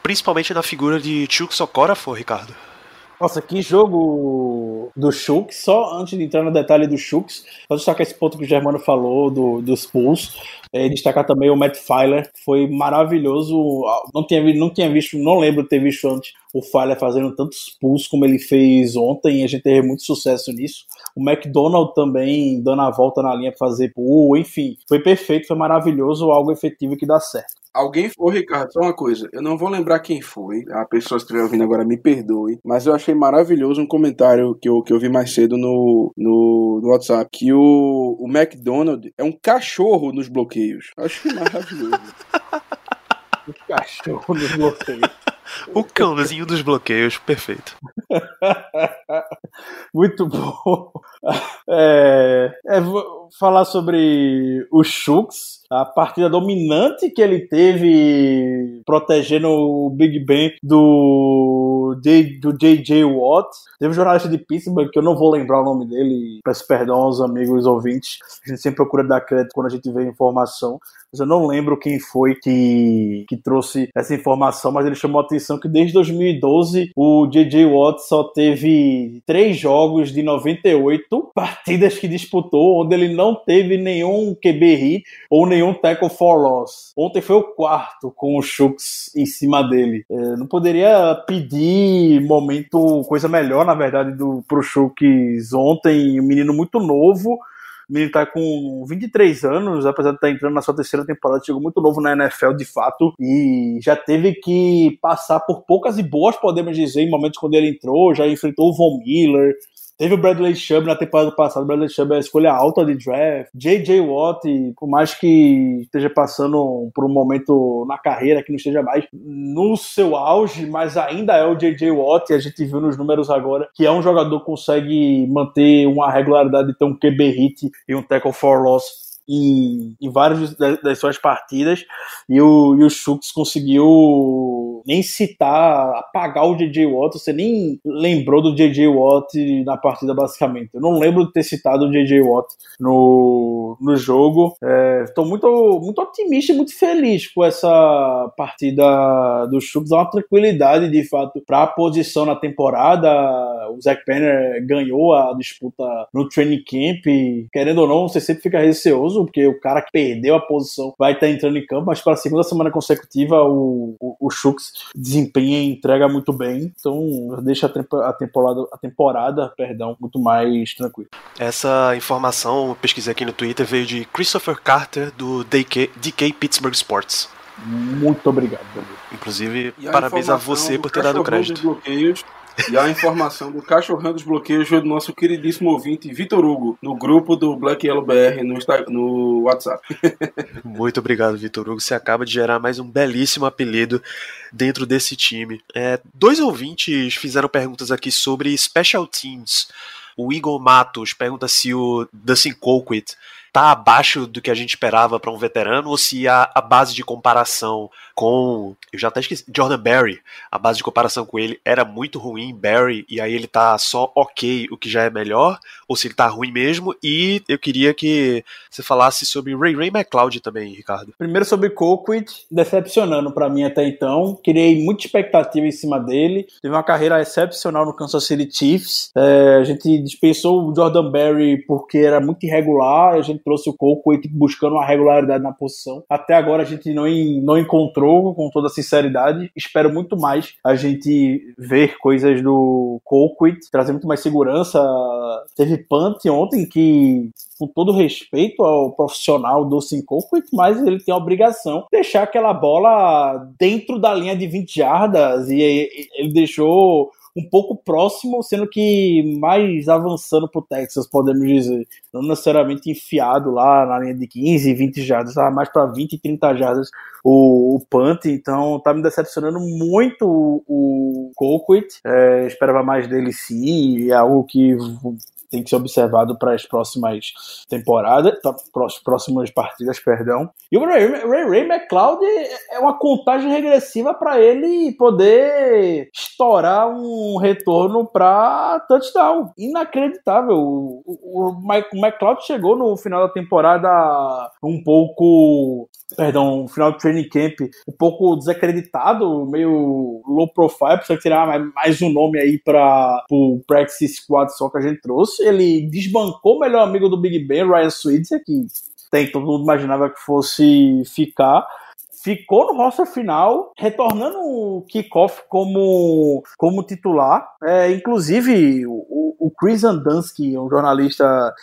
principalmente na figura de Chuck Socorafor, Ricardo. Nossa, que jogo do Shooks. Só antes de entrar no detalhe do Shooks, vou destacar esse ponto que o Germano falou do, dos pulls. É, destacar também o Matt Filer, foi maravilhoso. Não tinha, não tinha visto, não lembro de ter visto antes o Filer fazendo tantos pulls como ele fez ontem. A gente teve muito sucesso nisso. O McDonald também dando a volta na linha para fazer pull. Enfim, foi perfeito, foi maravilhoso, algo efetivo que dá certo. Alguém. Ô, Ricardo, só uma coisa. Eu não vou lembrar quem foi. A pessoa que estiver ouvindo agora me perdoe. Mas eu achei maravilhoso um comentário que eu, que eu vi mais cedo no, no, no WhatsApp. Que o, o McDonald é um cachorro nos bloqueios. Eu achei maravilhoso. o *laughs* cachorro nos bloqueios. O cãozinho dos bloqueios, perfeito. *laughs* Muito bom. É, é, falar sobre o Shooks, a partida dominante que ele teve protegendo o Big Ben do, do J.J. Watt. Teve um jornalista de Pittsburgh, que eu não vou lembrar o nome dele, peço perdão aos amigos ouvintes. A gente sempre procura dar crédito quando a gente vê informação mas eu não lembro quem foi que, que trouxe essa informação, mas ele chamou a atenção que desde 2012 o J.J. Watt só teve três jogos de 98 partidas que disputou, onde ele não teve nenhum QB hit ou nenhum tackle for loss. Ontem foi o quarto com o Shooks em cima dele. É, não poderia pedir momento, coisa melhor, na verdade, do, pro Shooks ontem, um menino muito novo, o menino tá com 23 anos, apesar de estar tá entrando na sua terceira temporada, chegou muito novo na NFL de fato e já teve que passar por poucas e boas, podemos dizer, em momentos quando ele entrou, já enfrentou o Von Miller, Teve o Bradley Chubb na temporada passada. O Bradley Chubb é a escolha alta de draft. J.J. Watt, por mais que esteja passando por um momento na carreira que não esteja mais no seu auge, mas ainda é o J.J. Watt. A gente viu nos números agora que é um jogador que consegue manter uma regularidade de ter um QB hit e um tackle for loss em, em várias das suas partidas e o, e o conseguiu nem citar, apagar o J.J. Watt, você nem lembrou do J.J. Watt na partida basicamente. Eu não lembro de ter citado o J.J. Watt no, no jogo. Estou é, muito, muito otimista e muito feliz com essa partida do Schultz, dá uma tranquilidade de fato para a posição na temporada. O Zach Penner ganhou a disputa no training camp, querendo ou não, você sempre fica receoso porque o cara que perdeu a posição vai estar tá entrando em campo, mas para a segunda semana consecutiva o, o, o desempenha e entrega muito bem. Então deixa a temporada, a temporada perdão, muito mais tranquila. Essa informação, eu pesquisei aqui no Twitter, veio de Christopher Carter, do DK, DK Pittsburgh Sports. Muito obrigado. Inclusive, a parabéns a você por ter dado crédito. Bloqueios e a informação do cachorrão dos bloqueios do nosso queridíssimo ouvinte Vitor Hugo, no grupo do Black Yellow BR no, no WhatsApp. *laughs* Muito obrigado, Vitor Hugo. Você acaba de gerar mais um belíssimo apelido dentro desse time. É, dois ouvintes fizeram perguntas aqui sobre Special Teams. O Igor Matos pergunta se o Dustin Colquitt tá abaixo do que a gente esperava para um veterano ou se a, a, base de comparação com. Eu já até esqueci. Jordan Berry, a base de comparação com ele era muito ruim, Berry, e aí ele tá só ok, o que já é melhor, ou se ele tá ruim mesmo. E eu queria que você falasse sobre Ray Ray McLeod também, Ricardo. Primeiro sobre Colquitt, decepcionando para mim até então. Criei muita expectativa em cima dele. Teve uma carreira excepcional no Kansas City Chiefs. É, a gente dispensou o Jordan Berry porque era muito irregular. A gente trouxe o Colquitt buscando uma regularidade na posição. Até agora a gente não, não encontrou, com toda sinceridade. Espero muito mais a gente ver coisas do Colquitt, trazer muito mais segurança. Teve punt ontem que, com todo respeito ao profissional do Colquitt, mas ele tem a obrigação de deixar aquela bola dentro da linha de 20 jardas e ele deixou um pouco próximo, sendo que mais avançando pro Texas, podemos dizer. Não necessariamente enfiado lá na linha de 15, 20 jardas, mais para 20 30 jardas o, o punt, então tá me decepcionando muito o, o Colquitt. É, esperava mais dele sim, é algo que tem que ser observado para as próximas temporadas, para as próximas partidas, perdão. E o Ray Ray, Ray McLeod é uma contagem regressiva para ele poder estourar um retorno para touchdown. Inacreditável. O, o, o McLeod chegou no final da temporada um pouco perdão, no final do training camp um pouco desacreditado, meio low profile, precisa tirar mais um nome aí para o practice squad só que a gente trouxe. Ele desbancou o melhor amigo do Big Ben, Ryan Switzer, que tem, todo mundo imaginava que fosse ficar ficou no roster final, retornando o kickoff como, como titular. É, inclusive, o, o Chris Andansky, um jornalista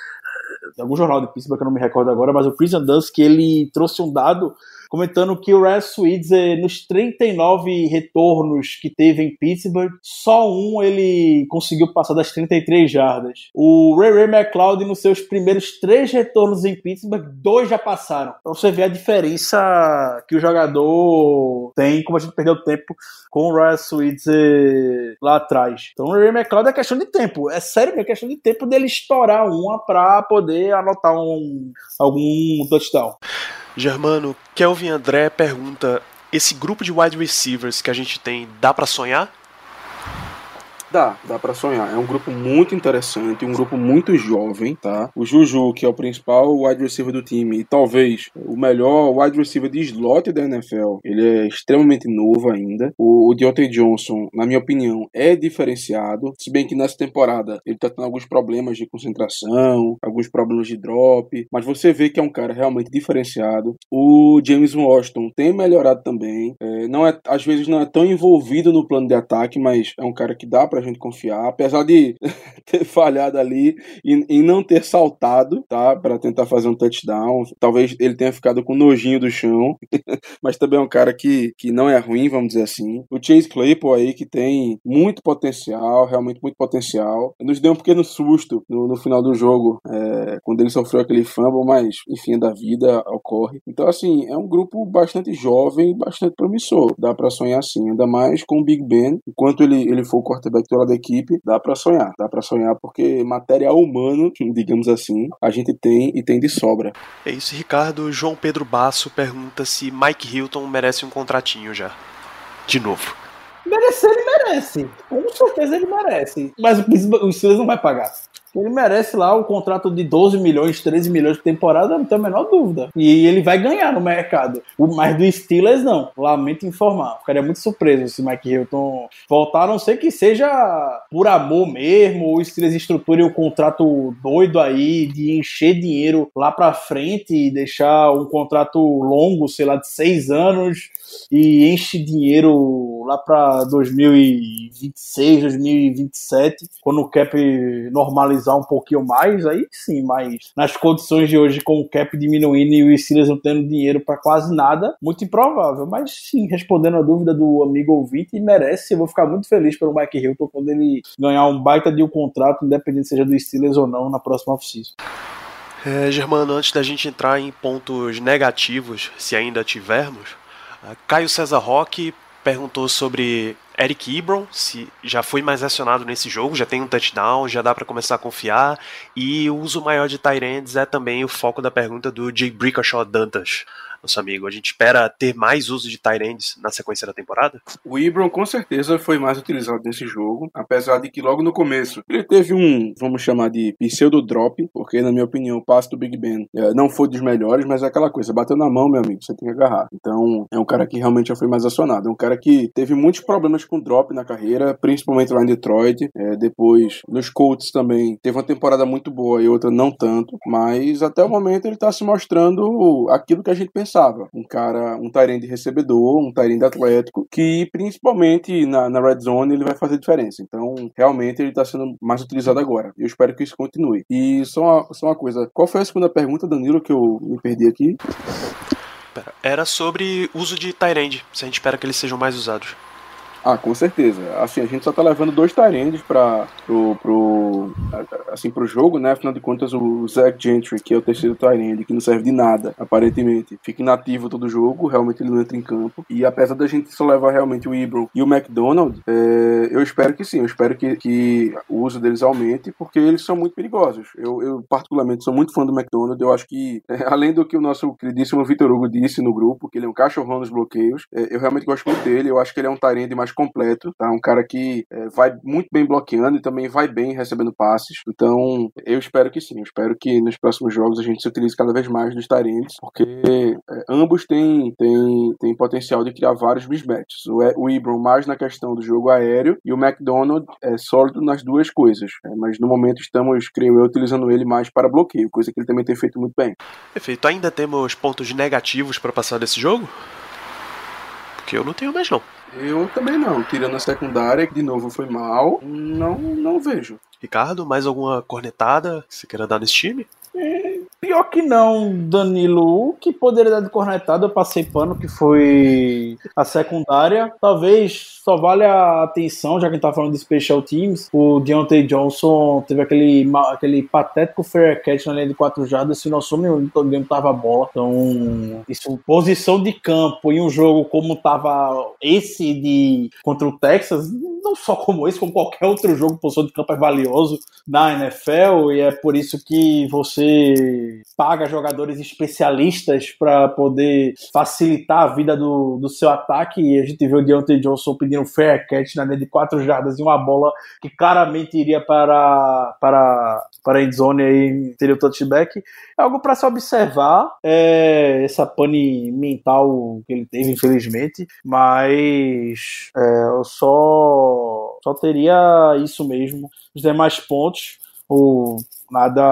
algum jornal de Pittsburgh que eu não me recordo agora, mas o Chris Andansky, ele trouxe um dado comentando que o Red Switzer, nos 39 retornos que teve em Pittsburgh, só um ele conseguiu passar das 33 jardas. O Ray Ray McLeod, nos seus primeiros três retornos em Pittsburgh, dois já passaram. Então você vê a diferença que o jogador tem, como a gente perdeu tempo com o Red Switzer lá atrás. Então o Ray Ray McLeod é questão de tempo. É sério, é questão de tempo dele estourar uma para poder anotar um, algum touchdown. Germano, Kelvin André pergunta: esse grupo de wide receivers que a gente tem, dá para sonhar? Dá, dá para sonhar. É um grupo muito interessante, um grupo muito jovem, tá? O Juju, que é o principal wide receiver do time e talvez o melhor wide receiver de slot da NFL, ele é extremamente novo ainda. O, o Deontay Johnson, na minha opinião, é diferenciado, se bem que nessa temporada ele tá tendo alguns problemas de concentração, alguns problemas de drop, mas você vê que é um cara realmente diferenciado. O James Washington tem melhorado também, é, não é, às vezes não é tão envolvido no plano de ataque, mas é um cara que dá pra gente confiar, apesar de *laughs* ter falhado ali e, e não ter saltado, tá, para tentar fazer um touchdown. Talvez ele tenha ficado com nojinho do chão, *laughs* mas também é um cara que, que não é ruim, vamos dizer assim. O Chase Claypool aí que tem muito potencial, realmente muito potencial. Nos deu um pequeno susto no, no final do jogo, é, quando ele sofreu aquele fumble, mas enfim, da vida ocorre. Então assim, é um grupo bastante jovem, bastante promissor. Dá para sonhar assim, ainda mais com o Big Ben, enquanto ele ele for o quarterback da equipe, dá para sonhar. Dá para sonhar porque material humano, digamos assim, a gente tem e tem de sobra. É isso, Ricardo. João Pedro Basso pergunta se Mike Hilton merece um contratinho já. De novo. Merecer, ele merece. Com certeza ele merece. Mas o Steelers não vai pagar. Ele merece lá o contrato de 12 milhões, 13 milhões por temporada, não tem a menor dúvida. E ele vai ganhar no mercado. O mais do Steelers, não. Lamento informar. Ficaria muito surpreso se Mike Hilton voltar, a não ser que seja por amor mesmo, ou o Steelers estruture um contrato doido aí de encher dinheiro lá pra frente e deixar um contrato longo, sei lá, de seis anos e enche dinheiro lá para 2026, 2027, quando o cap normalizar um pouquinho mais, aí sim, mas nas condições de hoje, com o cap diminuindo e o Steelers não tendo dinheiro para quase nada, muito improvável. Mas sim, respondendo a dúvida do amigo ouvinte, merece. Eu vou ficar muito feliz pelo Mike Hilton quando ele ganhar um baita de um contrato, independente seja do Steelers ou não, na próxima off-season. É, Germano, antes da gente entrar em pontos negativos, se ainda tivermos, Caio César Roque perguntou sobre Eric Ebron, se já foi mais acionado nesse jogo, já tem um touchdown, já dá para começar a confiar, e o uso maior de Tyrands é também o foco da pergunta do Jay Brickashaw Dantas nosso amigo. A gente espera ter mais uso de Tyrands na sequência da temporada? O Ibron com certeza foi mais utilizado nesse jogo, apesar de que logo no começo ele teve um, vamos chamar de pseudo drop, porque na minha opinião o passe do Big Ben é, não foi dos melhores, mas é aquela coisa, bateu na mão, meu amigo, você tem que agarrar. Então é um cara que realmente já foi mais acionado, é um cara que teve muitos problemas com drop na carreira, principalmente lá em Detroit, é, depois nos Colts também teve uma temporada muito boa e outra não tanto, mas até o momento ele está se mostrando aquilo que a gente pensava Um cara, um Tyrande recebedor, um Tyrande atlético, que principalmente na, na red zone ele vai fazer diferença. Então, realmente ele está sendo mais utilizado agora. Eu espero que isso continue. E só uma, só uma coisa, qual foi a segunda pergunta, Danilo, que eu me perdi aqui? Era sobre uso de Tyrande, se a gente espera que eles sejam mais usados. Ah, com certeza. Assim, a gente só tá levando dois Tyrands para pro, pro, assim, pro jogo, né? Afinal de contas, o Zach Gentry, que é o terceiro Tyrand, que não serve de nada, aparentemente, fica inativo todo o jogo, realmente ele não entra em campo. E apesar da gente só levar realmente o Ibron e o McDonald, é, eu espero que sim, eu espero que, que o uso deles aumente, porque eles são muito perigosos. Eu, eu particularmente, sou muito fã do McDonald, eu acho que, *laughs* é, além do que o nosso queridíssimo Vitor Hugo disse no grupo, que ele é um cachorrão nos bloqueios, é, eu realmente gosto muito dele, eu acho que ele é um Tyrande mais completo, tá? Um cara que é, vai muito bem bloqueando e também vai bem recebendo passes. Então, eu espero que sim. Eu espero que nos próximos jogos a gente se utilize cada vez mais dos Tyrants, porque é, ambos têm, têm, têm potencial de criar vários mismatches. O, o Ibram mais na questão do jogo aéreo e o McDonald é sólido nas duas coisas. É, mas no momento estamos, creio eu, utilizando ele mais para bloqueio, coisa que ele também tem feito muito bem. Perfeito. Ainda temos pontos negativos para passar desse jogo? Porque eu não tenho mais não. Eu também não. Tirando a secundária, que de novo foi mal, não, não vejo. Ricardo, mais alguma cornetada que você queira dar nesse time? Pior que não, Danilo. O que poderia dar de cornetada, eu passei pano, que foi a secundária. Talvez só vale a atenção, já que a gente tá falando de special teams, o Deontay Johnson teve aquele, aquele patético fair catch na linha de quatro jardas, se nosso nenhum game tava a bola. Então, isso, posição de campo em um jogo como tava esse de contra o Texas, não só como esse, como qualquer outro jogo, posição de campo é valioso na NFL e é por isso que você paga jogadores especialistas para poder facilitar a vida do, do seu ataque e a gente viu o Deontay Johnson pedindo fair catch na linha de quatro jardas e uma bola que claramente iria para para para a endzone e teria o touchback. É algo para se observar, é, essa pane mental que ele teve, infelizmente, mas é, eu só, só teria isso mesmo. Os demais pontos, o, nada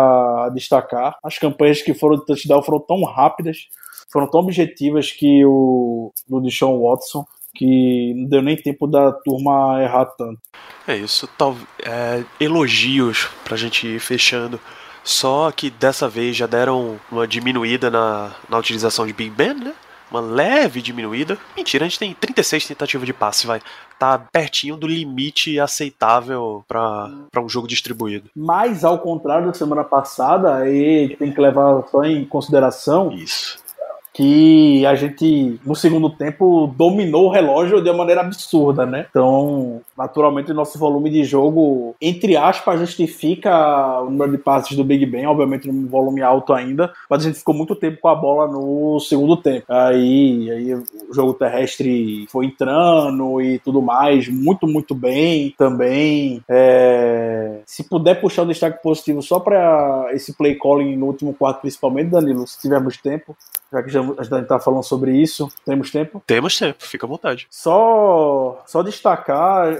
a destacar. As campanhas que foram de touchdown foram tão rápidas, foram tão objetivas que o do Deshaun Watson que não deu nem tempo da turma errar tanto. É isso, tal, é, elogios pra gente ir fechando. Só que dessa vez já deram uma diminuída na, na utilização de Big Ben, né? Uma leve diminuída. Mentira, a gente tem 36 tentativas de passe, vai. Tá pertinho do limite aceitável para um jogo distribuído. Mas, ao contrário da semana passada, aí tem que levar só em consideração Isso que a gente, no segundo tempo, dominou o relógio de uma maneira absurda, né? Então, naturalmente, o nosso volume de jogo, entre aspas, justifica o número de passes do Big Ben, obviamente num volume alto ainda, mas a gente ficou muito tempo com a bola no segundo tempo. Aí, aí o jogo terrestre foi entrando e tudo mais, muito, muito bem também. É... Se puder puxar um destaque positivo só para esse play calling no último quarto, principalmente, Danilo, se tivermos tempo, já que já, a gente está falando sobre isso, temos tempo? Temos tempo, fica à vontade. Só, só destacar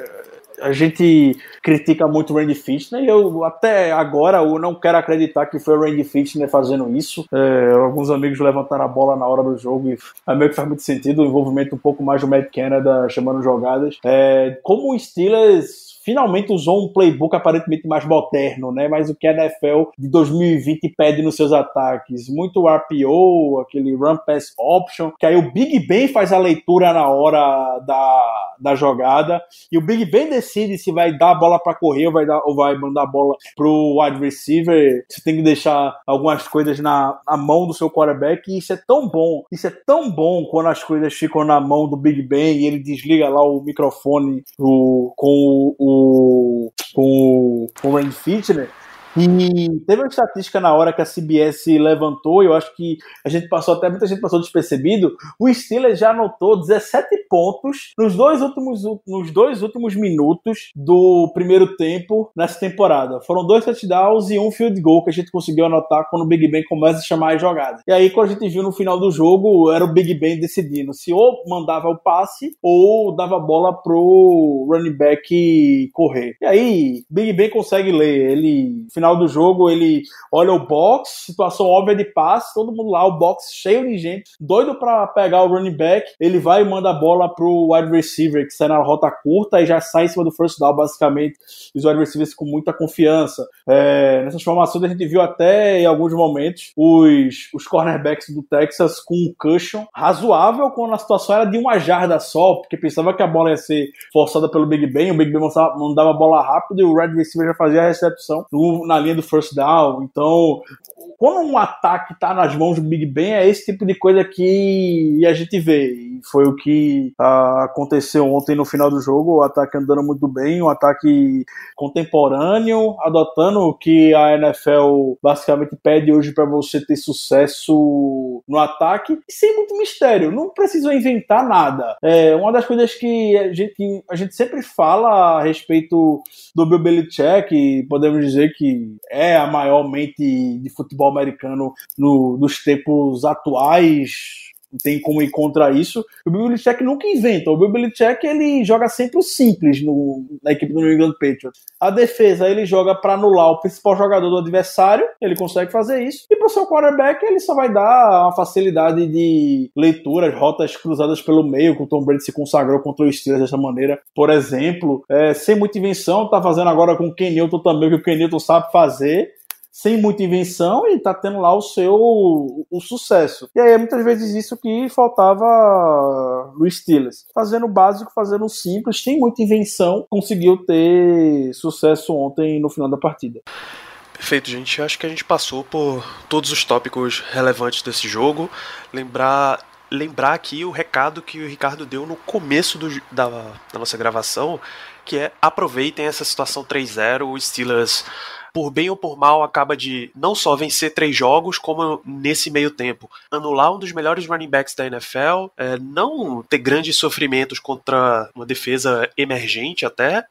a gente critica muito o Randy Fitner e eu até agora eu não quero acreditar que foi o Randy Fitner fazendo isso. É, alguns amigos levantaram a bola na hora do jogo e a meio que faz muito sentido o envolvimento um pouco mais do Matt Canada chamando jogadas. É, como o Steelers finalmente usou um playbook aparentemente mais moderno, né? Mas o que a NFL de 2020 pede nos seus ataques, muito RPO, aquele run pass option, que aí o Big Ben faz a leitura na hora da, da jogada e o Big Ben decide se vai dar a bola para correr ou vai dar ou vai mandar a bola pro wide receiver. Você tem que deixar algumas coisas na, na mão do seu quarterback e isso é tão bom, isso é tão bom quando as coisas ficam na mão do Big Ben e ele desliga lá o microfone o, com o com, com o Fitner, e teve uma estatística na hora que a CBS levantou, eu acho que a gente passou, até muita gente passou despercebido. O Steelers já anotou 17 pontos nos dois últimos, nos dois últimos minutos do primeiro tempo nessa temporada. Foram dois touchdowns e um field goal que a gente conseguiu anotar quando o Big Ben começa a chamar a jogada. E aí, quando a gente viu no final do jogo, era o Big Ben decidindo se ou mandava o passe ou dava a bola pro running back correr. E aí, Big Ben consegue ler. Ele final do jogo, ele olha o box, situação óbvia de passe, todo mundo lá, o box cheio de gente, doido para pegar o running back, ele vai e manda a bola pro wide receiver, que sai na rota curta e já sai em cima do first down, basicamente, os wide receivers com muita confiança. É, nessas formações a gente viu até em alguns momentos os, os cornerbacks do Texas com um cushion razoável quando a situação era de uma jarda só, porque pensava que a bola ia ser forçada pelo Big Ben, o Big Ben mandava a bola rápido e o wide receiver já fazia a recepção no, na linha do first down. Então, quando um ataque está nas mãos do Big Ben, é esse tipo de coisa que a gente vê. Foi o que uh, aconteceu ontem no final do jogo. O ataque andando muito bem, um ataque contemporâneo, adotando o que a NFL basicamente pede hoje para você ter sucesso no ataque e sem muito mistério. Não precisam inventar nada. É uma das coisas que a gente, a gente sempre fala a respeito do Bill Belichick, podemos dizer que é a maior mente de futebol americano no, nos tempos atuais tem como ir contra isso. O Bill Belichick nunca inventa. O Bill Belichick ele joga sempre o simples no, na equipe do New England Patriots. A defesa ele joga para anular o principal jogador do adversário, ele consegue fazer isso. E para o seu quarterback ele só vai dar uma facilidade de leituras, rotas cruzadas pelo meio, que o Tom Brady se consagrou contra o Steelers dessa maneira. Por exemplo, é, sem muita invenção, tá fazendo agora com o Ken Newton também, que o Ken Newton sabe fazer sem muita invenção e tá tendo lá o seu o sucesso. E aí é muitas vezes isso que faltava no Steelers. Fazendo o básico, fazendo o simples, sem muita invenção, conseguiu ter sucesso ontem no final da partida. Perfeito, gente. Acho que a gente passou por todos os tópicos relevantes desse jogo. Lembrar lembrar aqui o recado que o Ricardo deu no começo do, da, da nossa gravação, que é aproveitem essa situação 3-0, o Steelers por bem ou por mal, acaba de não só vencer três jogos, como nesse meio tempo, anular um dos melhores running backs da NFL, é, não ter grandes sofrimentos contra uma defesa emergente até,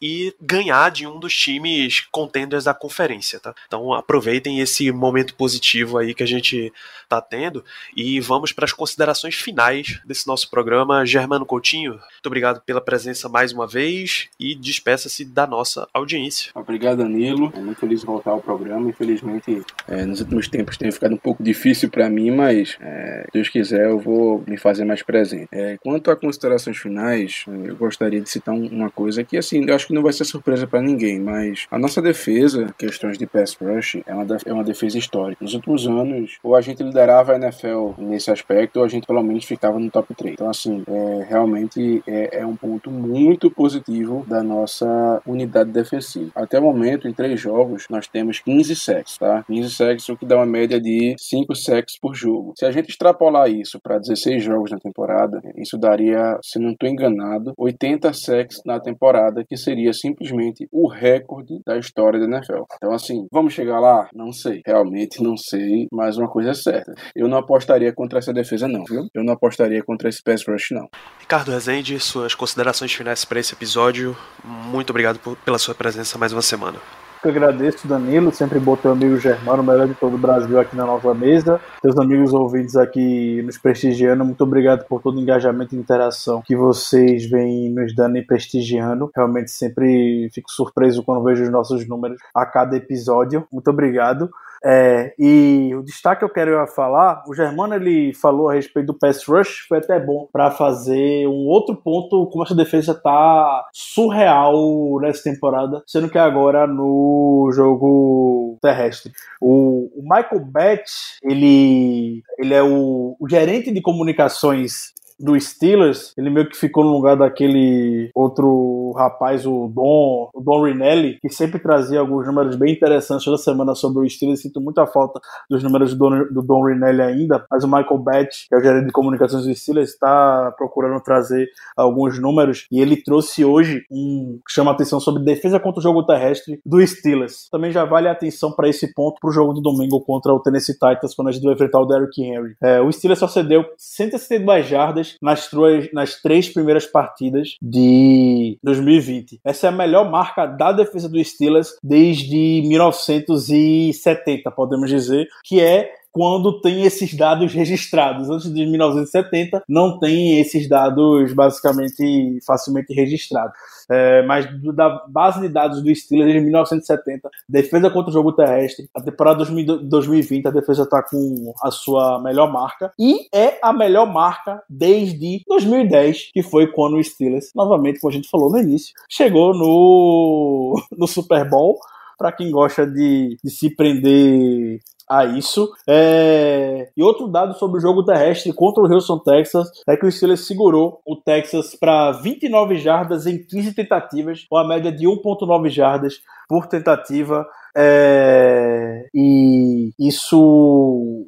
e ganhar de um dos times contenders da conferência, tá? Então aproveitem esse momento positivo aí que a gente tá tendo e vamos para as considerações finais desse nosso programa. Germano Coutinho, muito obrigado pela presença mais uma vez e despeça-se da nossa audiência. Obrigado, Danilo muito feliz de voltar ao programa. Infelizmente, é, nos últimos tempos tem ficado um pouco difícil para mim, mas é, se Deus quiser eu vou me fazer mais presente. É, quanto a considerações finais, é, eu gostaria de citar uma coisa que, assim, eu acho que não vai ser surpresa para ninguém, mas a nossa defesa, questões de pass rush, é uma, é uma defesa histórica. Nos últimos anos, ou a gente liderava a NFL nesse aspecto, ou a gente pelo menos ficava no top 3. Então, assim, é, realmente é, é um ponto muito positivo da nossa unidade defensiva. Até o momento, em três jogos, jogos, nós temos 15 sacks, tá? 15 sacks, o que dá uma média de 5 sacks por jogo. Se a gente extrapolar isso para 16 jogos na temporada, isso daria, se não estou enganado, 80 sacks na temporada, que seria simplesmente o recorde da história da NFL. Então, assim, vamos chegar lá? Não sei. Realmente não sei, mas uma coisa é certa. Eu não apostaria contra essa defesa, não, viu? Eu não apostaria contra esse pass rush, não. Ricardo Rezende, suas considerações finais para esse episódio. Muito obrigado por, pela sua presença mais uma semana. Que agradeço, Danilo, sempre bom teu amigo Germano, o melhor de todo o Brasil aqui na nossa mesa. Teus amigos ouvintes aqui nos prestigiando, muito obrigado por todo o engajamento e interação que vocês vêm nos dando e prestigiando. Realmente sempre fico surpreso quando vejo os nossos números a cada episódio. Muito obrigado. É, e o destaque que eu quero falar, o Germano ele falou a respeito do pass rush, foi até bom para fazer um outro ponto, como essa defesa tá surreal nessa temporada, sendo que agora no jogo terrestre. O, o Michael Betts, ele, ele é o, o gerente de comunicações do Steelers, ele meio que ficou no lugar daquele outro rapaz, o Don, o Don Rinelli, que sempre trazia alguns números bem interessantes toda semana sobre o Steelers. Sinto muita falta dos números do Don, do Don Rinelli ainda, mas o Michael Batch, que é o gerente de comunicações do Steelers, está procurando trazer alguns números e ele trouxe hoje um que chama atenção sobre defesa contra o jogo terrestre do Steelers. Também já vale a atenção para esse ponto para o jogo de domingo contra o Tennessee Titans, quando a gente vai enfrentar o Derrick Henry. É, o Steelers só cedeu 162 jardas nas, nas três primeiras partidas de 2020. Essa é a melhor marca da defesa do Steelers desde 1970, podemos dizer, que é quando tem esses dados registrados. Antes de 1970, não tem esses dados basicamente facilmente registrados. É, mas da base de dados do Steelers de 1970, defesa contra o jogo terrestre, a temporada 2020 a defesa está com a sua melhor marca e é a melhor marca desde 2010, que foi quando o Steelers, novamente, como a gente falou no início, chegou no, no Super Bowl para quem gosta de, de, se prender a isso. É... E outro dado sobre o jogo terrestre contra o Houston Texas é que o Steelers segurou o Texas para 29 jardas em 15 tentativas, com a média de 1.9 jardas por tentativa. É... E isso.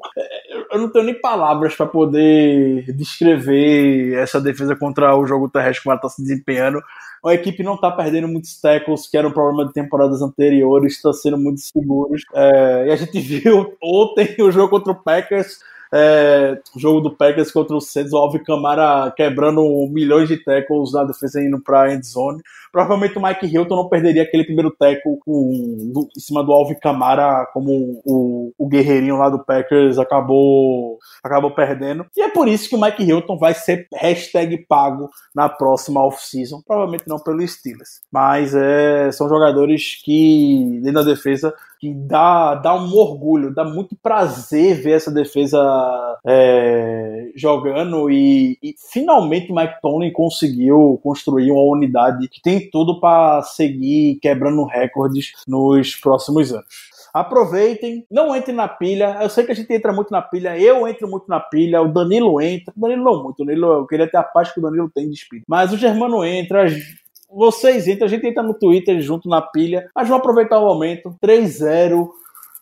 Eu não tenho nem palavras para poder descrever essa defesa contra o jogo terrestre como ela está se desempenhando a equipe não está perdendo muitos tackles, que era um problema de temporadas anteriores, está sendo muito seguros. É, e a gente *laughs* viu ontem o jogo contra o Packers é, o jogo do Packers contra o Saints, o Alvin Kamara quebrando milhões de tackles na defesa indo pra end zone. Provavelmente o Mike Hilton não perderia aquele primeiro do, em cima do Alvin Kamara, como o, o guerreirinho lá do Packers acabou, acabou perdendo. E é por isso que o Mike Hilton vai ser hashtag pago na próxima off-season. Provavelmente não pelo Steelers. Mas é, são jogadores que, dentro da defesa, que dá, dá um orgulho, dá muito prazer ver essa defesa é, jogando e, e, finalmente Mike Tomlin conseguiu construir uma unidade que tem tudo para seguir quebrando recordes nos próximos anos aproveitem, não entrem na pilha. Eu sei que a gente entra muito na pilha, eu entro muito na pilha, o Danilo entra, o Danilo não muito, o Danilo, eu queria ter a paz que o Danilo tem de espírito. Mas o Germano entra, vocês entram, a gente entra no Twitter junto na pilha, mas vamos aproveitar o momento. 3-0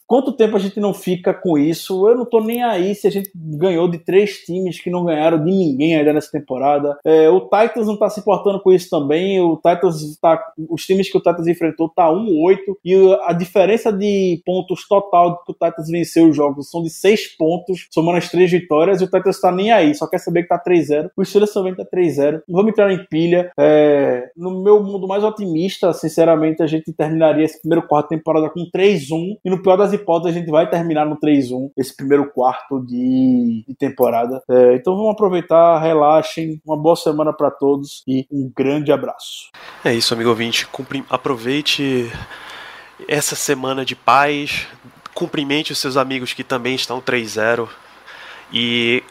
Quanto tempo a gente não fica com isso? Eu não tô nem aí se a gente ganhou de três times que não ganharam de ninguém ainda nessa temporada. É, o Titans não tá se importando com isso também. O Titans tá. Os times que o Titans enfrentou tá 1-8 e a diferença de pontos total que o Titans venceu os jogos são de seis pontos, somando as três vitórias, e o Titans tá nem aí, só quer saber que tá 3-0. O Steelers também tá 3-0. Vamos entrar em pilha. É, no meu mundo mais otimista, sinceramente, a gente terminaria esse primeiro quarto temporada com 3-1 e no pior das hipóteses, a gente vai terminar no 3-1 esse primeiro quarto de, de temporada. É, então vamos aproveitar, relaxem, uma boa semana para todos e um grande abraço. É isso, amigo ouvinte. Cumpri aproveite essa semana de paz, cumprimente os seus amigos que também estão 3-0 e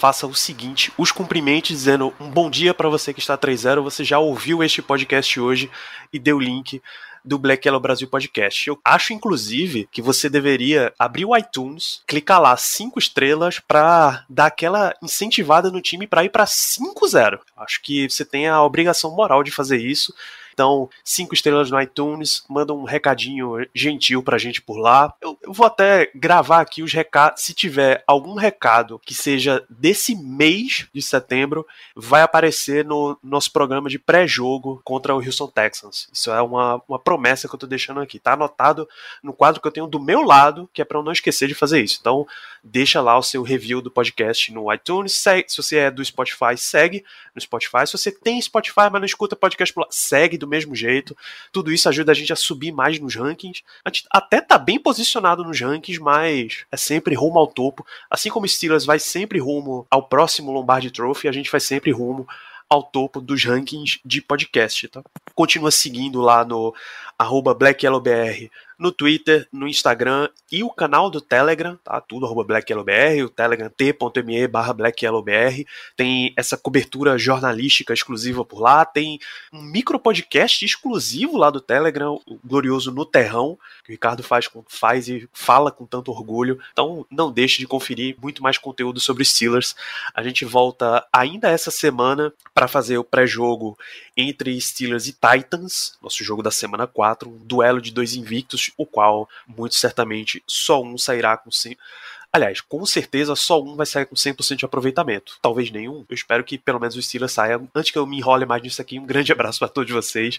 faça o seguinte: os cumprimentos dizendo um bom dia para você que está 3-0. Você já ouviu este podcast hoje e deu link do Black Yellow Brasil Podcast. Eu acho, inclusive, que você deveria abrir o iTunes, clicar lá cinco estrelas para dar aquela incentivada no time para ir para 5-0. Acho que você tem a obrigação moral de fazer isso. Então, cinco estrelas no iTunes, manda um recadinho gentil pra gente por lá. Eu, eu vou até gravar aqui os recados. Se tiver algum recado que seja desse mês de setembro, vai aparecer no nosso programa de pré-jogo contra o Houston Texans. Isso é uma, uma promessa que eu tô deixando aqui. Tá anotado no quadro que eu tenho do meu lado, que é para eu não esquecer de fazer isso. Então, deixa lá o seu review do podcast no iTunes. Segue, se você é do Spotify, segue no Spotify. Se você tem Spotify, mas não escuta podcast por lá, segue do mesmo jeito. Tudo isso ajuda a gente a subir mais nos rankings. A gente até tá bem posicionado nos rankings, mas é sempre rumo ao topo. Assim como o Steelers vai sempre rumo ao próximo Lombardi Trophy, a gente vai sempre rumo ao topo dos rankings de podcast, tá? Continua seguindo lá no arroba BlackYellowBR no Twitter, no Instagram e o canal do Telegram, tá? Tudo arroba BlackYellowBR, o Telegram t.me barra. Tem essa cobertura jornalística exclusiva por lá, tem um micro podcast exclusivo lá do Telegram, o glorioso No Terrão, que o Ricardo faz, faz e fala com tanto orgulho. Então não deixe de conferir muito mais conteúdo sobre Steelers. A gente volta ainda essa semana para fazer o pré-jogo entre Steelers e Titans, nosso jogo da semana 4, um duelo de dois invictos, o qual muito certamente só um sairá com. Aliás, com certeza só um vai sair com 100% de aproveitamento. Talvez nenhum. Eu espero que pelo menos o Steelers saia. Antes que eu me enrole mais nisso aqui, um grande *laughs* abraço para todos vocês.